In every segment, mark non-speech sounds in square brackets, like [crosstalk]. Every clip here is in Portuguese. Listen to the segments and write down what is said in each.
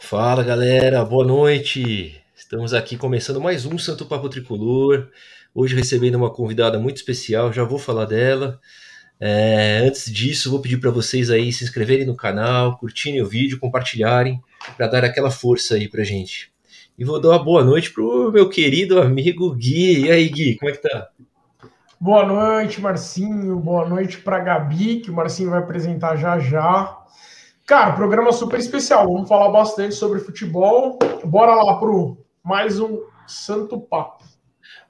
Fala galera, boa noite. Estamos aqui começando mais um Santo Papo Tricolor. Hoje recebendo uma convidada muito especial, já vou falar dela. É, antes disso, vou pedir para vocês aí se inscreverem no canal, curtirem o vídeo, compartilharem, para dar aquela força aí pra gente. E vou dar uma boa noite pro meu querido amigo Gui. E aí, Gui, como é que tá? Boa noite, Marcinho. Boa noite para Gabi, que o Marcinho vai apresentar já já. Cara, programa super especial. Vamos falar bastante sobre futebol. Bora lá pro mais um Santo Papo.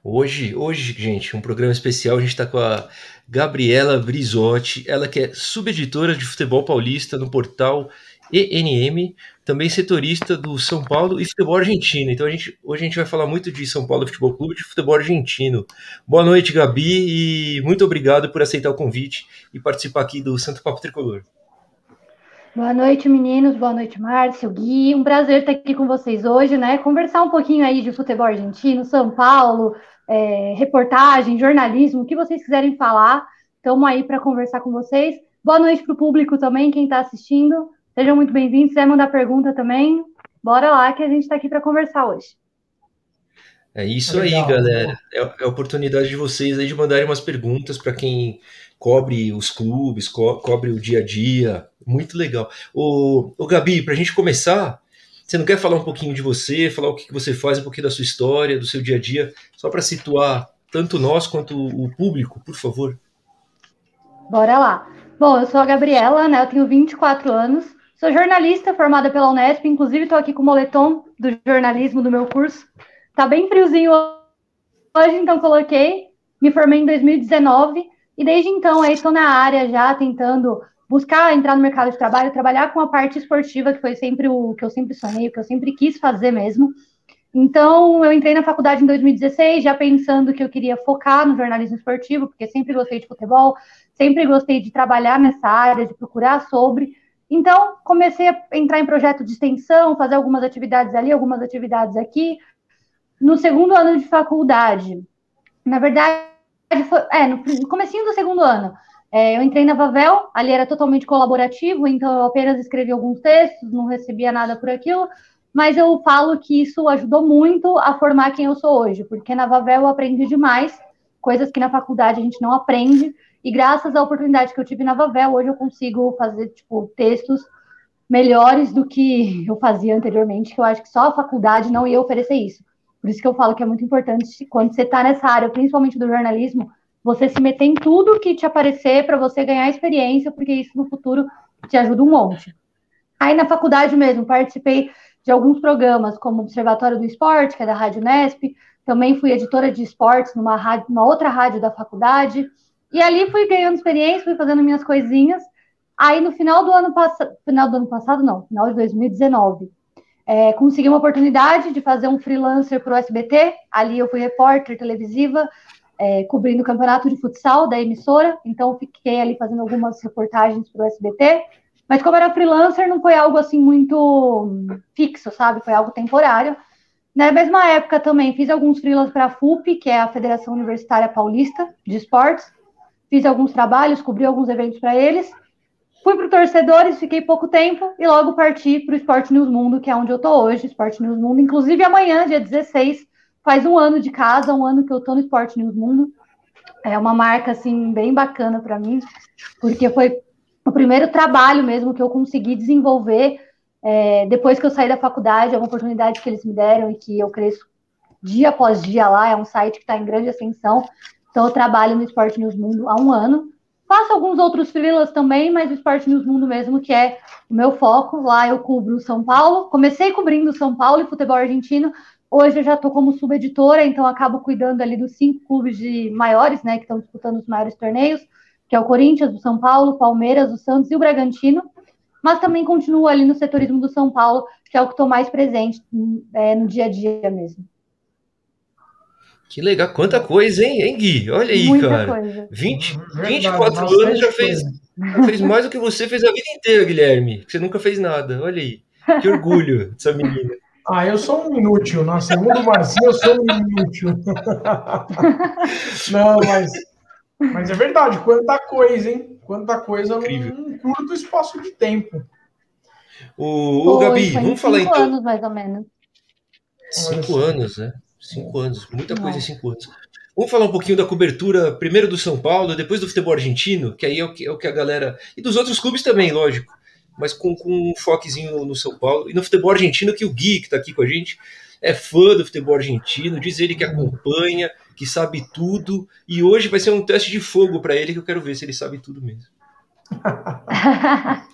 Hoje, hoje, gente, um programa especial. A gente está com a Gabriela Brizotti, ela que é subeditora de futebol paulista no portal ENM, também setorista do São Paulo e futebol argentino. Então a gente, hoje a gente vai falar muito de São Paulo Futebol Clube e de futebol argentino. Boa noite, Gabi, e muito obrigado por aceitar o convite e participar aqui do Santo Papo Tricolor. Boa noite, meninos. Boa noite, Márcio, Gui. Um prazer estar aqui com vocês hoje, né? Conversar um pouquinho aí de futebol argentino, São Paulo, é, reportagem, jornalismo, o que vocês quiserem falar. Estamos aí para conversar com vocês. Boa noite para o público também, quem está assistindo. Sejam muito bem-vindos. Se quiser mandar pergunta também, bora lá que a gente está aqui para conversar hoje. É isso Legal. aí, galera. É, é a oportunidade de vocês aí de mandarem umas perguntas para quem cobre os clubes, co cobre o dia a dia. Muito legal. O, o Gabi, para a gente começar, você não quer falar um pouquinho de você, falar o que você faz, um pouquinho da sua história, do seu dia a dia, só para situar tanto nós quanto o público, por favor? Bora lá. Bom, eu sou a Gabriela, né? Eu tenho 24 anos. Sou jornalista formada pela Unesp, inclusive estou aqui com o moletom do jornalismo do meu curso. Tá bem friozinho hoje, então coloquei. Me formei em 2019 e desde então aí estou na área já tentando buscar entrar no mercado de trabalho, trabalhar com a parte esportiva, que foi sempre o que eu sempre sonhei, o que eu sempre quis fazer mesmo. Então, eu entrei na faculdade em 2016, já pensando que eu queria focar no jornalismo esportivo, porque sempre gostei de futebol, sempre gostei de trabalhar nessa área, de procurar sobre. Então, comecei a entrar em projeto de extensão, fazer algumas atividades ali, algumas atividades aqui. No segundo ano de faculdade, na verdade, foi, é, no, comecinho do segundo ano, é, eu entrei na Vavel, ali era totalmente colaborativo, então eu apenas escrevi alguns textos, não recebia nada por aquilo, mas eu falo que isso ajudou muito a formar quem eu sou hoje, porque na Vavel eu aprendi demais, coisas que na faculdade a gente não aprende, e graças à oportunidade que eu tive na Vavel, hoje eu consigo fazer, tipo, textos melhores do que eu fazia anteriormente, que eu acho que só a faculdade não ia oferecer isso. Por isso que eu falo que é muito importante, quando você está nessa área, principalmente do jornalismo, você se meter em tudo que te aparecer para você ganhar experiência, porque isso no futuro te ajuda um monte. Aí na faculdade mesmo, participei de alguns programas, como Observatório do Esporte, que é da Rádio Nesp, também fui editora de esportes numa, rádio, numa outra rádio da faculdade, e ali fui ganhando experiência, fui fazendo minhas coisinhas. Aí no final do ano passado, final do ano passado não, final de 2019, é, consegui uma oportunidade de fazer um freelancer para o SBT. Ali eu fui repórter televisiva, é, cobrindo o campeonato de futsal da emissora. Então fiquei ali fazendo algumas reportagens para o SBT. Mas como era freelancer, não foi algo assim muito fixo, sabe? Foi algo temporário. Na mesma época também fiz alguns freelas para a FUP, que é a Federação Universitária Paulista de Esportes. Fiz alguns trabalhos, cobri alguns eventos para eles. Fui para o Torcedores, fiquei pouco tempo e logo parti para o Esporte News Mundo, que é onde eu estou hoje, Esporte News Mundo. Inclusive, amanhã, dia 16, faz um ano de casa, um ano que eu estou no Esporte News Mundo. É uma marca, assim, bem bacana para mim, porque foi o primeiro trabalho mesmo que eu consegui desenvolver é, depois que eu saí da faculdade. É uma oportunidade que eles me deram e que eu cresço dia após dia lá. É um site que está em grande ascensão. Então, eu trabalho no Esporte News Mundo há um ano. Faço alguns outros freelas também, mas o Esporte News Mundo mesmo, que é o meu foco. Lá eu cubro São Paulo. Comecei cobrindo São Paulo e futebol argentino. Hoje eu já estou como subeditora, então acabo cuidando ali dos cinco clubes de maiores, né, que estão disputando os maiores torneios, que é o Corinthians, o São Paulo, o Palmeiras, o Santos e o Bragantino. Mas também continuo ali no setorismo do São Paulo, que é o que estou mais presente é, no dia a dia mesmo. Que legal, quanta coisa, hein, hein Gui? Olha aí, Muita cara. Coisa. 20, Verdade, 24 anos já fez, já fez mais do que você fez a vida inteira, Guilherme. Você nunca fez nada. Olha aí. Que orgulho dessa menina. Ah, eu sou um inútil. Na segunda Marcinho, eu sou um inútil. [laughs] Não, mas, mas é verdade. Quanta coisa, hein? Quanta coisa Incrível. num curto espaço de tempo. O, o Gabi, vamos falar cinco então. anos, mais ou menos. Cinco anos, né? Cinco anos, muita coisa em cinco anos. Vamos falar um pouquinho da cobertura, primeiro do São Paulo, depois do futebol argentino, que aí é o que, é o que a galera. E dos outros clubes também, lógico. Mas com, com um foquezinho no, São Paulo. E no futebol argentino, que o Gui, que está aqui com a gente, é fã do futebol argentino, diz ele que acompanha, que sabe tudo. E hoje vai ser um teste de fogo para ele, que eu quero ver se ele sabe tudo mesmo. [laughs]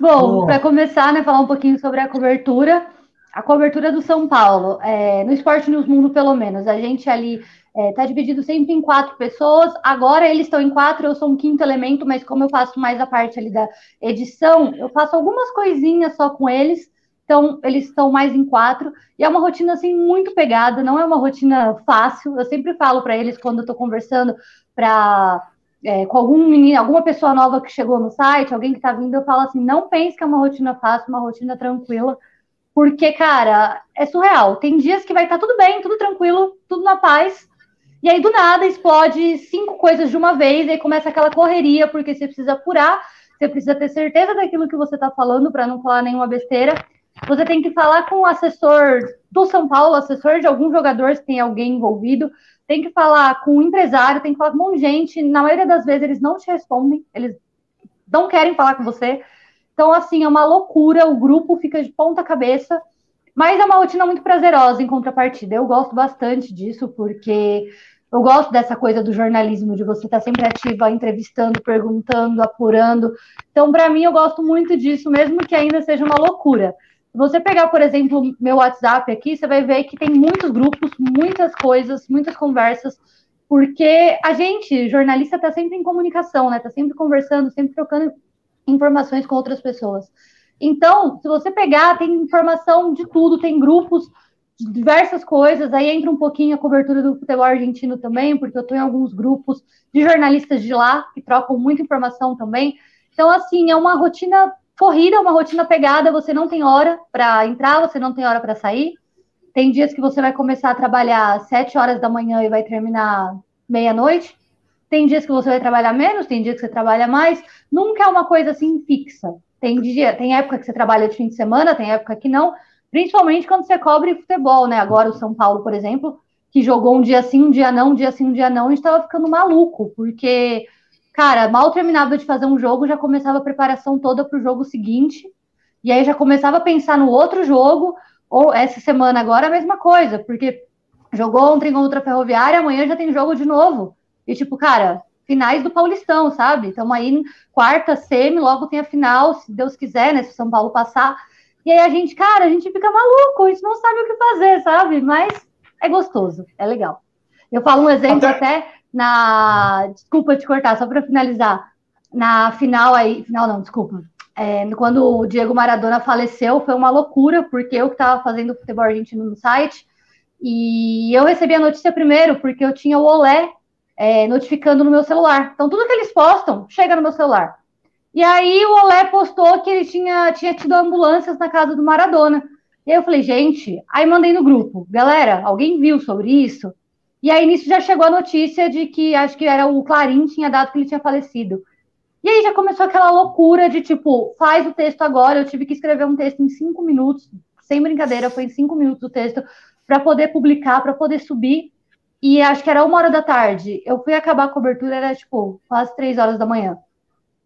Bom, para começar, né, falar um pouquinho sobre a cobertura. A cobertura do São Paulo, é, no Esporte News Mundo, pelo menos, a gente ali está é, tá dividido sempre em quatro pessoas. Agora eles estão em quatro, eu sou um quinto elemento, mas como eu faço mais a parte ali da edição, eu faço algumas coisinhas só com eles. Então, eles estão mais em quatro. E é uma rotina, assim, muito pegada, não é uma rotina fácil. Eu sempre falo para eles, quando eu estou conversando pra, é, com algum menino, alguma pessoa nova que chegou no site, alguém que está vindo, eu falo assim, não pense que é uma rotina fácil, uma rotina tranquila. Porque, cara, é surreal. Tem dias que vai estar tá tudo bem, tudo tranquilo, tudo na paz. E aí, do nada, explode cinco coisas de uma vez, e aí começa aquela correria, porque você precisa apurar, você precisa ter certeza daquilo que você está falando para não falar nenhuma besteira. Você tem que falar com o assessor do São Paulo, assessor de algum jogador, se tem alguém envolvido. Tem que falar com o empresário, tem que falar com um monte de gente. Na maioria das vezes, eles não te respondem, eles não querem falar com você. Então, assim, é uma loucura. O grupo fica de ponta cabeça. Mas é uma rotina muito prazerosa em contrapartida. Eu gosto bastante disso, porque eu gosto dessa coisa do jornalismo, de você estar sempre ativa, entrevistando, perguntando, apurando. Então, para mim, eu gosto muito disso, mesmo que ainda seja uma loucura. Se você pegar, por exemplo, meu WhatsApp aqui, você vai ver que tem muitos grupos, muitas coisas, muitas conversas, porque a gente, jornalista, está sempre em comunicação, né? Está sempre conversando, sempre trocando informações com outras pessoas. Então, se você pegar, tem informação de tudo, tem grupos de diversas coisas, aí entra um pouquinho a cobertura do futebol argentino também, porque eu estou em alguns grupos de jornalistas de lá que trocam muita informação também. Então, assim, é uma rotina Corrida uma rotina pegada, você não tem hora para entrar, você não tem hora para sair. Tem dias que você vai começar a trabalhar às 7 horas da manhã e vai terminar meia-noite. Tem dias que você vai trabalhar menos, tem dias que você trabalha mais. Nunca é uma coisa assim fixa. Tem dia, tem época que você trabalha de fim de semana, tem época que não. Principalmente quando você cobre futebol, né? Agora o São Paulo, por exemplo, que jogou um dia sim, um dia não, um dia sim, um dia não, a gente estava ficando maluco, porque Cara, mal terminava de fazer um jogo, já começava a preparação toda para o jogo seguinte. E aí já começava a pensar no outro jogo, ou essa semana agora a mesma coisa, porque jogou ontem contra a Ferroviária, amanhã já tem jogo de novo. E tipo, cara, finais do Paulistão, sabe? Então aí quarta, semi, logo tem a final, se Deus quiser, né? Se o São Paulo passar. E aí a gente, cara, a gente fica maluco, a gente não sabe o que fazer, sabe? Mas é gostoso, é legal. Eu falo um exemplo até, até na. Desculpa te cortar, só para finalizar. Na final aí. Final não, desculpa. É, quando o Diego Maradona faleceu, foi uma loucura, porque eu que estava fazendo futebol argentino no site. E eu recebi a notícia primeiro, porque eu tinha o Olé é, notificando no meu celular. Então, tudo que eles postam chega no meu celular. E aí, o Olé postou que ele tinha, tinha tido ambulâncias na casa do Maradona. E aí eu falei, gente, aí mandei no grupo, galera, alguém viu sobre isso? E aí nisso já chegou a notícia de que acho que era o Clarim tinha dado que ele tinha falecido. E aí já começou aquela loucura de tipo, faz o texto agora. Eu tive que escrever um texto em cinco minutos, sem brincadeira, foi em cinco minutos o texto, para poder publicar, para poder subir. E acho que era uma hora da tarde. Eu fui acabar a cobertura, era tipo quase três horas da manhã.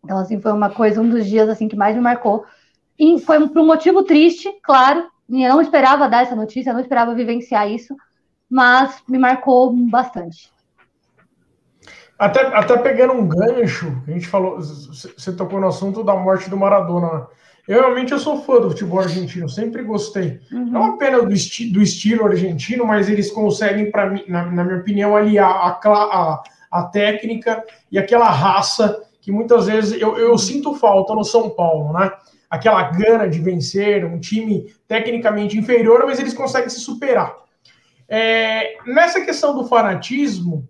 Então, assim, foi uma coisa, um dos dias assim que mais me marcou. E foi por um motivo triste, claro. Eu não esperava dar essa notícia, eu não esperava vivenciar isso mas me marcou bastante. Até, até pegando um gancho, a gente falou, você tocou no assunto da morte do Maradona. Eu realmente eu sou fã do futebol argentino, sempre gostei. Uhum. Não apenas do, esti do estilo argentino, mas eles conseguem, para mim, na, na, minha opinião, aliar a, a, a, técnica e aquela raça que muitas vezes eu, eu sinto falta no São Paulo, né? Aquela gana de vencer, um time tecnicamente inferior, mas eles conseguem se superar. É, nessa questão do fanatismo,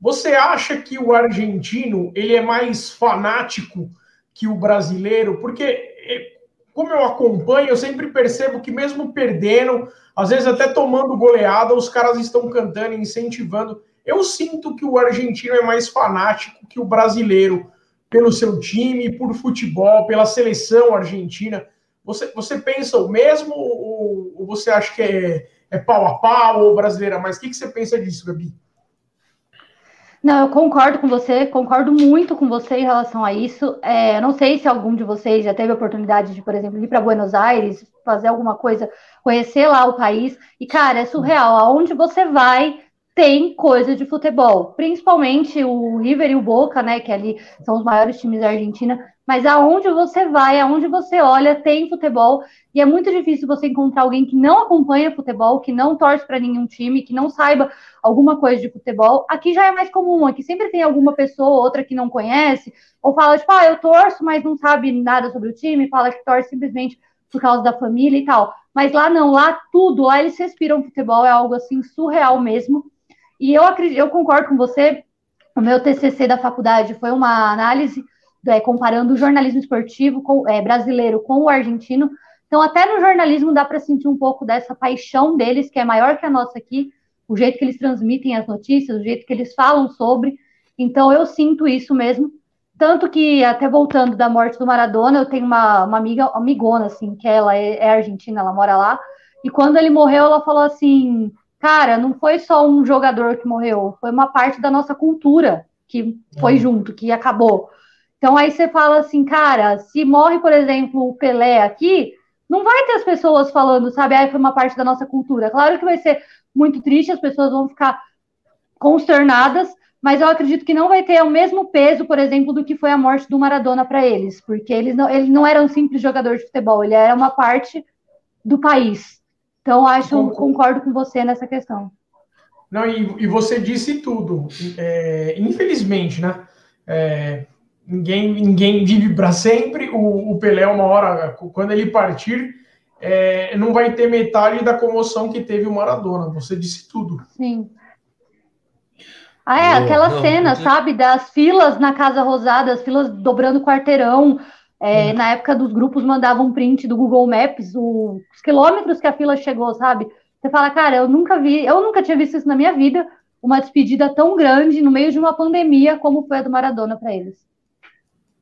você acha que o argentino ele é mais fanático que o brasileiro? Porque, é, como eu acompanho, eu sempre percebo que mesmo perdendo, às vezes até tomando goleada, os caras estão cantando, incentivando. Eu sinto que o argentino é mais fanático que o brasileiro. pelo seu time, por futebol, pela seleção argentina. Você, você pensa o mesmo ou, ou você acha que é, é pau a pau ou brasileira? Mas o que, que você pensa disso, Gabi? Não, eu concordo com você, concordo muito com você em relação a isso. É, não sei se algum de vocês já teve a oportunidade de, por exemplo, ir para Buenos Aires, fazer alguma coisa, conhecer lá o país. E, cara, é surreal. Aonde você vai, tem coisa de futebol. Principalmente o River e o Boca, né? Que ali são os maiores times da Argentina. Mas aonde você vai, aonde você olha, tem futebol. E é muito difícil você encontrar alguém que não acompanha futebol, que não torce para nenhum time, que não saiba alguma coisa de futebol. Aqui já é mais comum, aqui sempre tem alguma pessoa ou outra que não conhece, ou fala, tipo, ah, eu torço, mas não sabe nada sobre o time, fala que torce simplesmente por causa da família e tal. Mas lá não, lá tudo, lá eles respiram futebol, é algo assim surreal mesmo. E eu acredito, eu concordo com você. O meu TCC da faculdade foi uma análise é, comparando o jornalismo esportivo com, é, brasileiro com o argentino. Então, até no jornalismo dá para sentir um pouco dessa paixão deles, que é maior que a nossa aqui, o jeito que eles transmitem as notícias, o jeito que eles falam sobre. Então, eu sinto isso mesmo. Tanto que, até voltando da morte do Maradona, eu tenho uma, uma amiga, amigona, assim, que ela é, é argentina, ela mora lá. E quando ele morreu, ela falou assim: Cara, não foi só um jogador que morreu, foi uma parte da nossa cultura que foi uhum. junto, que acabou. Então aí você fala assim, cara, se morre, por exemplo, o Pelé aqui, não vai ter as pessoas falando, sabe, ah, foi uma parte da nossa cultura. Claro que vai ser muito triste, as pessoas vão ficar consternadas, mas eu acredito que não vai ter o mesmo peso, por exemplo, do que foi a morte do Maradona para eles, porque eles não, ele não era um simples jogador de futebol, ele era uma parte do país. Então, acho, concordo com você nessa questão. Não, e, e você disse tudo. É, infelizmente, né? É, ninguém, ninguém vive para sempre. O, o, Pelé, uma hora, quando ele partir, é, não vai ter metade da comoção que teve o Maradona. Você disse tudo. Sim. Ah, é, aquela não, cena, não, sabe, das filas na Casa Rosada, as filas dobrando quarteirão. É, na época dos grupos mandavam um print do Google Maps, os quilômetros que a fila chegou, sabe? Você fala, cara, eu nunca vi, eu nunca tinha visto isso na minha vida, uma despedida tão grande no meio de uma pandemia como foi a do Maradona para eles.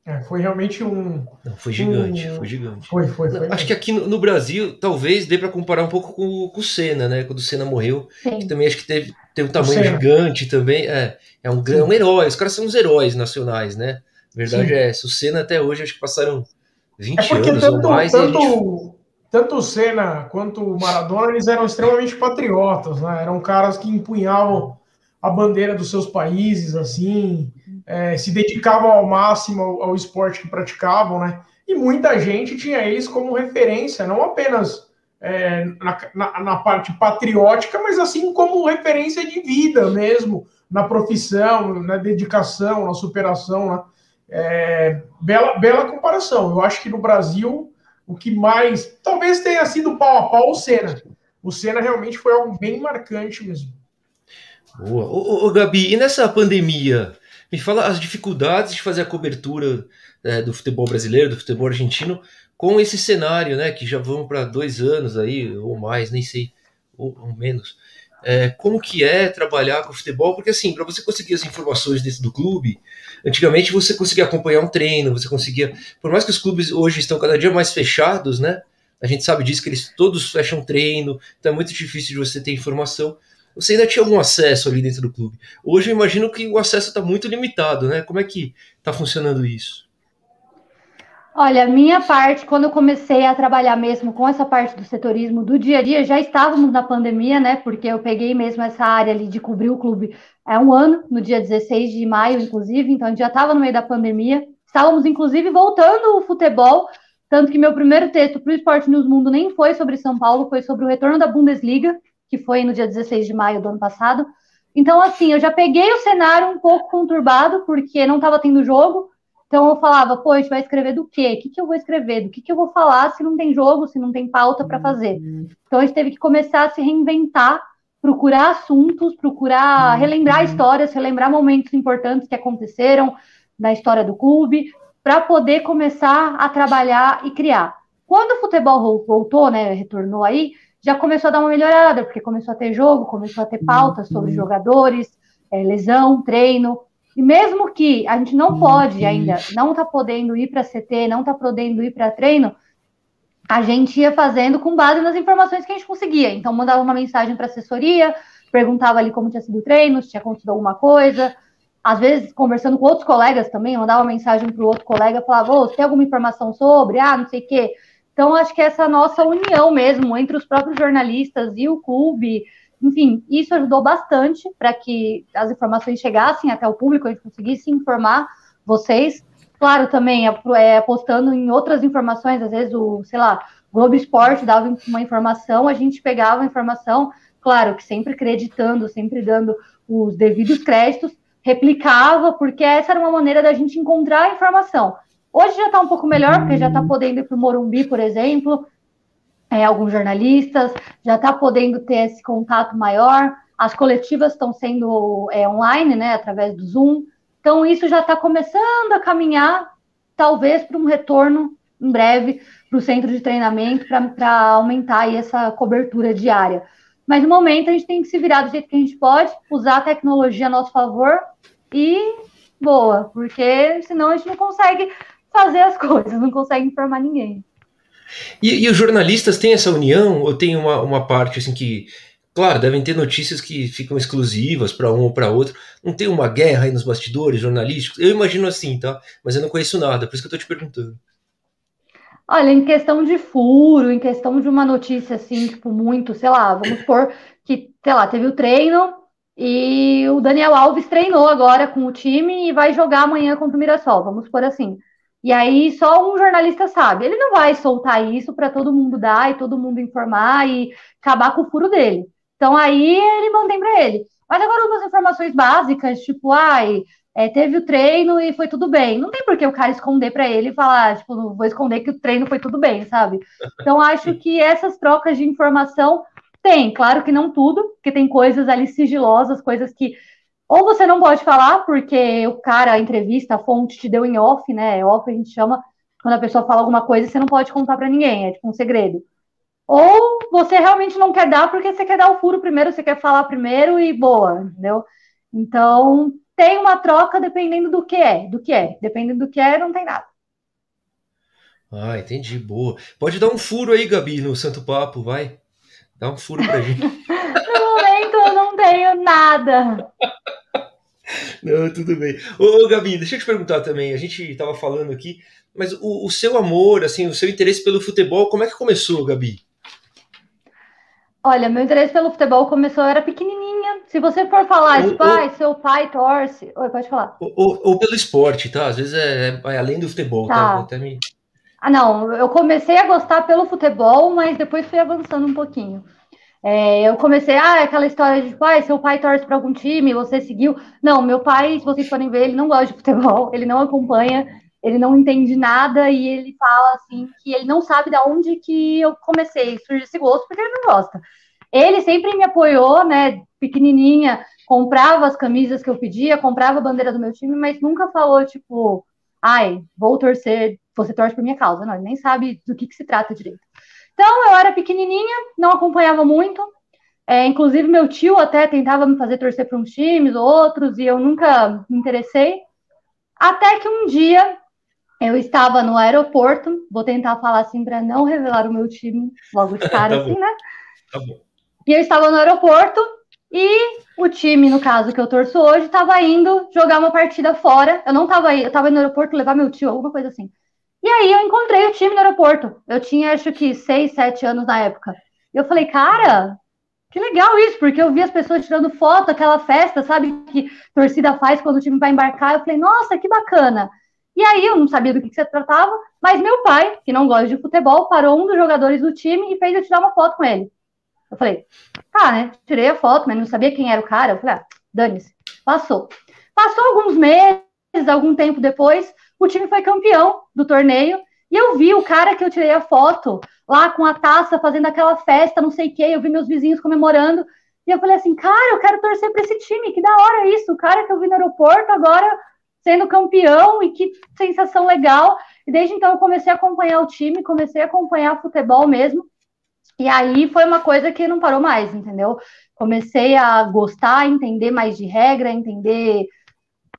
É, foi realmente um. Não, foi gigante, um... foi gigante. Foi, foi, foi. Acho que aqui no, no, Brasil, talvez dê para comparar um pouco com, com o Senna, né? Quando o Senna morreu, Sim. que também acho que teve, teve um tamanho gigante também. É, é um, é um herói, os caras são os heróis nacionais, né? Verdade Sim. é essa. O Senna até hoje acho que passaram 20 é anos tanto, ou mais. Tanto, gente... tanto o Senna quanto o Maradona, eles eram extremamente patriotas, né? Eram caras que empunhavam a bandeira dos seus países, assim é, se dedicavam ao máximo ao, ao, esporte que praticavam, né? E muita gente tinha eles como referência, não apenas é, na, na, na, parte patriótica, mas assim como referência de vida mesmo, na profissão, na dedicação, na superação, né? É, bela, bela comparação. Eu acho que no Brasil o que mais talvez tenha sido pau a pau o Senna. O Senna realmente foi algo bem marcante mesmo. Boa. Ô, ô, Gabi, e nessa pandemia, me fala as dificuldades de fazer a cobertura é, do futebol brasileiro, do futebol argentino, com esse cenário, né? Que já vão para dois anos aí, ou mais, nem sei, ou, ou menos. É, como que é trabalhar com futebol? Porque assim, para você conseguir as informações dentro do clube, antigamente você conseguia acompanhar um treino, você conseguia, por mais que os clubes hoje estão cada dia mais fechados, né? A gente sabe disso que eles todos fecham treino, então é muito difícil de você ter informação você ainda tinha algum acesso ali dentro do clube. Hoje eu imagino que o acesso está muito limitado, né? Como é que está funcionando isso? Olha, minha parte, quando eu comecei a trabalhar mesmo com essa parte do setorismo do dia a dia, já estávamos na pandemia, né? Porque eu peguei mesmo essa área ali de cobrir o clube há um ano, no dia 16 de maio, inclusive, então a gente já estava no meio da pandemia. Estávamos, inclusive, voltando o futebol, tanto que meu primeiro texto para o Esporte News Mundo nem foi sobre São Paulo, foi sobre o retorno da Bundesliga, que foi no dia 16 de maio do ano passado. Então, assim, eu já peguei o cenário um pouco conturbado, porque não estava tendo jogo. Então, eu falava, pô, a gente vai escrever do quê? O que, que eu vou escrever? Do que, que eu vou falar se não tem jogo, se não tem pauta para fazer? Uhum. Então, a gente teve que começar a se reinventar, procurar assuntos, procurar uhum. relembrar histórias, relembrar momentos importantes que aconteceram na história do clube, para poder começar a trabalhar e criar. Quando o futebol voltou, né, retornou aí, já começou a dar uma melhorada, porque começou a ter jogo, começou a ter pautas sobre uhum. jogadores, é, lesão, treino. E mesmo que a gente não pode ainda, não está podendo ir para CT, não está podendo ir para treino, a gente ia fazendo com base nas informações que a gente conseguia. Então, mandava uma mensagem para assessoria, perguntava ali como tinha sido o treino, se tinha acontecido alguma coisa. Às vezes, conversando com outros colegas também, mandava uma mensagem para o outro colega, falava, ô, você tem alguma informação sobre? Ah, não sei o quê. Então, acho que essa nossa união mesmo entre os próprios jornalistas e o clube, enfim, isso ajudou bastante para que as informações chegassem até o público, a gente conseguisse informar vocês. Claro, também é, apostando em outras informações, às vezes o, sei lá, Globo Esporte dava uma informação, a gente pegava a informação, claro que sempre acreditando, sempre dando os devidos créditos, replicava, porque essa era uma maneira da gente encontrar a informação. Hoje já está um pouco melhor, porque já está podendo ir para o Morumbi, por exemplo, é, alguns jornalistas, já está podendo ter esse contato maior, as coletivas estão sendo é, online, né, através do Zoom, então isso já está começando a caminhar, talvez, para um retorno em breve para o centro de treinamento, para aumentar essa cobertura diária. Mas no momento a gente tem que se virar do jeito que a gente pode, usar a tecnologia a nosso favor e boa, porque senão a gente não consegue fazer as [laughs] coisas, não consegue informar ninguém. E, e, os jornalistas têm essa união ou tem uma, uma parte assim que, claro, devem ter notícias que ficam exclusivas para um ou para outro. Não tem uma guerra aí nos bastidores jornalísticos? Eu imagino assim, tá? Mas eu não conheço nada, por isso que eu estou te perguntando. Olha, em questão de furo, em questão de uma notícia assim, tipo, muito, sei lá, vamos supor que, sei lá, teve o treino e o Daniel Alves treinou agora com o time e vai jogar amanhã contra o Mirassol, vamos supor assim. E aí só um jornalista sabe. Ele não vai soltar isso para todo mundo dar e todo mundo informar e acabar com o furo dele. Então aí ele mantém para ele. Mas agora umas informações básicas, tipo, ai, é, teve o treino e foi tudo bem. Não tem por que o cara esconder para ele e falar, tipo, não vou esconder que o treino foi tudo bem, sabe? Então [laughs] acho que essas trocas de informação tem, claro que não tudo, porque tem coisas ali sigilosas, coisas que ou você não pode falar, porque o cara, a entrevista, a fonte te deu em off, né? Off a gente chama quando a pessoa fala alguma coisa e você não pode contar para ninguém, é tipo um segredo. Ou você realmente não quer dar porque você quer dar o furo primeiro, você quer falar primeiro e boa, entendeu? Então, tem uma troca dependendo do que é, do que é. Dependendo do que é, não tem nada. Ah, entendi, boa. Pode dar um furo aí, Gabi, no Santo Papo, vai. Dá um furo pra gente. [laughs] no momento eu não tenho nada. [laughs] Não, tudo bem. Ô, ô, Gabi, deixa eu te perguntar também. A gente estava falando aqui, mas o, o, seu amor, assim, o seu interesse pelo futebol, como é que começou, Gabi? Olha, meu interesse pelo futebol começou, eu era pequenininha. Se você for falar, tipo, ou, seu pai torce. Oi, pode falar. Ou, ou, pelo esporte, tá? Às vezes é, é além do futebol, tá? tá? Ah, não, eu comecei a gostar pelo futebol, mas depois fui avançando um pouquinho. É, eu comecei, ah, aquela história de, pai, seu pai torce para algum time, você seguiu. Não, meu pai, se vocês forem ver, ele não gosta de futebol, [laughs] ele não acompanha, ele não entende nada e ele fala assim que ele não sabe de onde que eu comecei, surgiu esse gosto, porque ele não gosta. Ele sempre me apoiou, né, pequenininha, comprava as camisas que eu pedia, comprava a bandeira do meu time, mas nunca falou, tipo, ai, vou torcer, você torce por minha causa. Não, ele nem sabe do que, que se trata direito. Então, eu era pequenininha, não acompanhava muito. É, inclusive, meu tio até tentava me fazer torcer para uns times ou outros, e eu nunca me interessei. Até que um dia eu estava no aeroporto, vou tentar falar assim para não revelar o meu time logo de [laughs] cara, tá assim, né? Tá bom. E eu estava no aeroporto e o time, no caso que eu torço hoje, estava indo jogar uma partida fora. Eu não estava aí, eu estava no aeroporto levar meu tio, alguma coisa assim. E aí eu encontrei o time no aeroporto. Eu tinha, acho que, seis, sete anos na época. E eu falei, cara, que legal isso, porque eu vi as pessoas tirando foto, aquela festa, sabe, que torcida faz quando o time vai embarcar. Eu falei, nossa, que bacana. E aí eu não sabia do que, que se tratava, mas meu pai, que não gosta de futebol, parou um dos jogadores do time e fez eu tirar uma foto com ele. Eu falei, tá, né? Tirei a foto, mas não sabia quem era o cara. Eu falei, ah, dane-se. Passou. Passou alguns meses, algum tempo depois, o time foi campeão do torneio. E eu vi o cara que eu tirei a foto lá com a taça, fazendo aquela festa, não sei o quê. Eu vi meus vizinhos comemorando. E eu falei assim, cara, eu quero torcer para esse time, que da hora isso. O cara que eu vi no aeroporto agora sendo campeão e que sensação legal. E desde então eu comecei a acompanhar o time, comecei a acompanhar futebol mesmo. E aí foi uma coisa que não parou mais, entendeu? Comecei a gostar, entender mais de regra, entender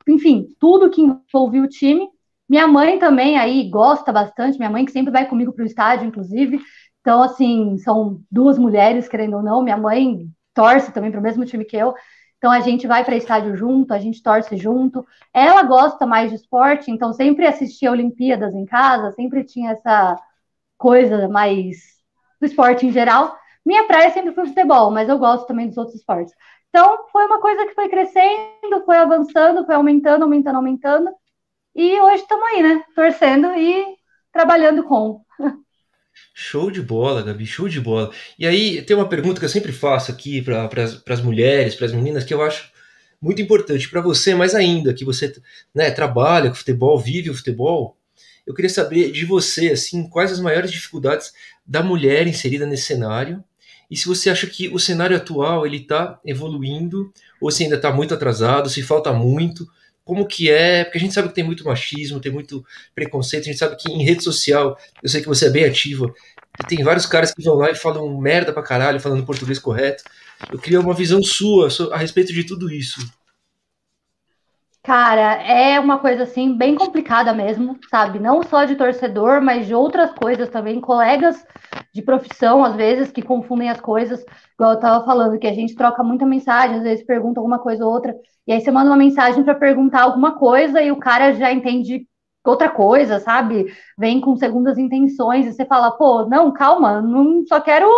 enfim, tudo que envolvia o time. Minha mãe também aí gosta bastante, minha mãe que sempre vai comigo para o estádio, inclusive. Então, assim, são duas mulheres, querendo ou não. Minha mãe torce também para o mesmo time que eu. Então a gente vai para estádio junto, a gente torce junto. Ela gosta mais de esporte, então sempre assistia Olimpíadas em casa, sempre tinha essa coisa mais do esporte em geral. Minha praia sempre foi futebol, mas eu gosto também dos outros esportes. Então foi uma coisa que foi crescendo, foi avançando, foi aumentando, aumentando, aumentando. E hoje estamos aí, né? Torcendo e trabalhando com. Show de bola, Gabi, show de bola. E aí tem uma pergunta que eu sempre faço aqui para as mulheres, para as meninas, que eu acho muito importante para você, mais ainda, que você né, trabalha com futebol, vive o futebol. Eu queria saber de você, assim, quais as maiores dificuldades da mulher inserida nesse cenário e se você acha que o cenário atual ele está evoluindo ou se ainda está muito atrasado, se falta muito como que é, porque a gente sabe que tem muito machismo, tem muito preconceito, a gente sabe que em rede social, eu sei que você é bem ativa, tem vários caras que vão lá e falam merda pra caralho, falando português correto. Eu queria uma visão sua a respeito de tudo isso. Cara, é uma coisa assim bem complicada mesmo, sabe? Não só de torcedor, mas de outras coisas também, colegas de profissão, às vezes, que confundem as coisas, igual eu tava falando, que a gente troca muita mensagem, às vezes pergunta alguma coisa ou outra, e aí você manda uma mensagem para perguntar alguma coisa e o cara já entende outra coisa, sabe? Vem com segundas intenções e você fala, pô, não, calma, não só quero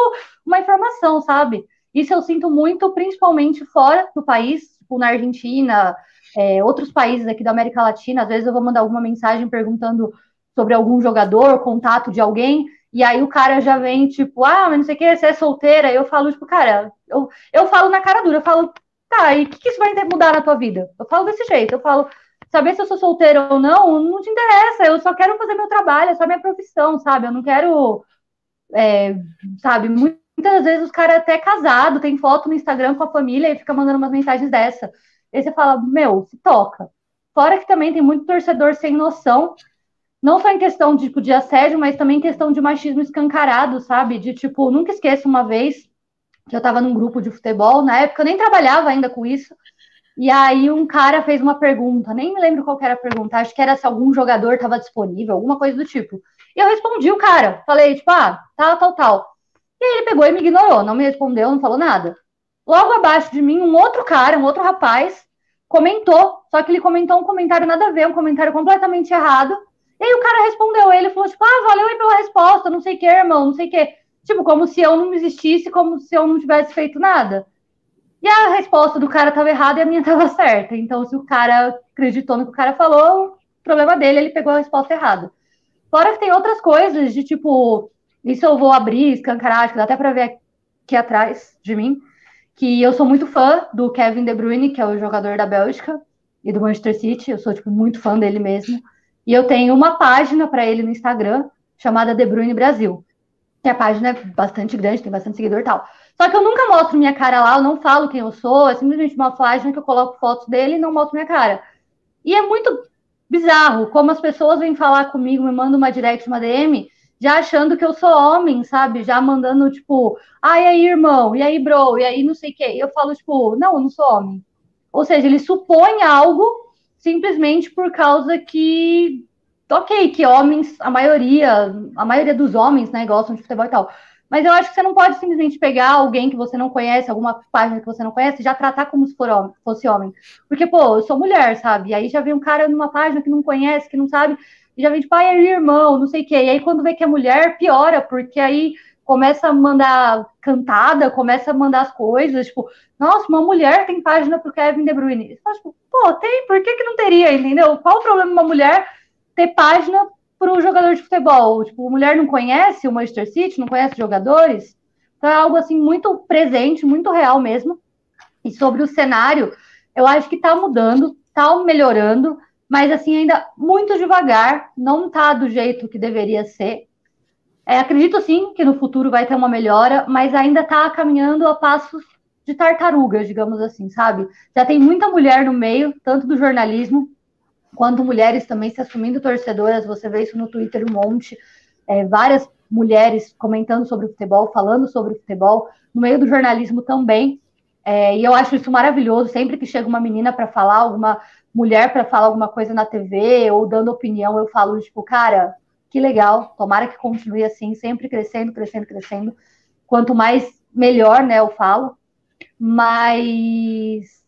uma informação, sabe? Isso eu sinto muito, principalmente fora do país, tipo na Argentina, é, outros países aqui da América Latina, às vezes eu vou mandar alguma mensagem perguntando sobre algum jogador, contato de alguém, e aí o cara já vem, tipo, ah, mas não sei o que, você é solteira, eu falo, tipo, cara, eu, eu falo na cara dura, eu falo, tá, e o que, que isso vai mudar na tua vida? Eu falo desse jeito, eu falo, saber se eu sou solteira ou não, não te interessa, eu só quero fazer meu trabalho, é só minha profissão, sabe? Eu não quero, é, sabe, muitas vezes os caras até casado, tem foto no Instagram com a família e fica mandando umas mensagens dessa. Aí você fala, meu, se toca. Fora que também tem muito torcedor sem noção, não só em questão de, tipo, de assédio, mas também em questão de machismo escancarado, sabe? De tipo, nunca esqueço uma vez que eu tava num grupo de futebol, na época eu nem trabalhava ainda com isso, e aí um cara fez uma pergunta, nem me lembro qual era a pergunta, acho que era se algum jogador estava disponível, alguma coisa do tipo. E eu respondi o cara, falei, tipo, ah, tal, tal, tal. E aí ele pegou e me ignorou, não me respondeu, não falou nada. Logo abaixo de mim, um outro cara, um outro rapaz, comentou, só que ele comentou um comentário nada a ver, um comentário completamente errado. E aí o cara respondeu ele, falou tipo, ah, valeu aí pela resposta, não sei o que, irmão, não sei o que. Tipo, como se eu não existisse, como se eu não tivesse feito nada. E a resposta do cara estava errada e a minha [laughs] estava certa. Então, se o cara acreditou no que o cara falou, o problema dele, ele pegou a resposta errada. Fora que tem outras coisas de tipo, isso eu vou abrir, escancarar, acho que dá até para ver aqui atrás de mim que eu sou muito fã do Kevin De Bruyne, que é o jogador da Bélgica e do Manchester City. Eu sou tipo muito fã dele mesmo. E eu tenho uma página para ele no Instagram chamada De Bruyne Brasil. Que a página é bastante grande, tem bastante seguidor e tal. Só que eu nunca mostro minha cara lá, eu não falo quem eu sou, é simplesmente uma página que eu coloco fotos dele e não mostro minha cara. E é muito bizarro como as pessoas vêm falar comigo, me mandam uma direct, uma DM, já achando que eu sou homem, sabe? Já mandando, tipo, ah, e aí, irmão? E aí, bro? E aí, não sei o quê. Eu falo, tipo, não, eu não sou homem. Ou seja, ele supõe algo simplesmente por causa que, ok, que homens, a maioria, a maioria dos homens, né, gostam de futebol e tal. Mas eu acho que você não pode simplesmente pegar alguém que você não conhece, alguma página que você não conhece, e já tratar como se for homem, fosse homem. Porque, pô, eu sou mulher, sabe? E aí já vem um cara numa página que não conhece, que não sabe, e já vem tipo, pai, é irmão, não sei o quê. E aí quando vê que é mulher, piora, porque aí começa a mandar cantada, começa a mandar as coisas, tipo, nossa, uma mulher tem página pro Kevin De Bruyne. Você fala, tipo, pô, tem, por que, que não teria, entendeu? Qual o problema uma mulher ter página pro jogador de futebol? Tipo, mulher não conhece o Manchester City, não conhece jogadores? Então é algo assim muito presente, muito real mesmo. E sobre o cenário, eu acho que tá mudando, tá melhorando mas assim, ainda muito devagar, não está do jeito que deveria ser. É, acredito sim que no futuro vai ter uma melhora, mas ainda está caminhando a passos de tartaruga, digamos assim, sabe? Já tem muita mulher no meio, tanto do jornalismo, quanto mulheres também se assumindo torcedoras. Você vê isso no Twitter um monte. É, várias mulheres comentando sobre o futebol, falando sobre o futebol, no meio do jornalismo também. É, e eu acho isso maravilhoso. Sempre que chega uma menina para falar, alguma mulher para falar alguma coisa na TV ou dando opinião, eu falo, tipo, cara, que legal, tomara que continue assim, sempre crescendo, crescendo, crescendo. Quanto mais, melhor, né, eu falo. Mas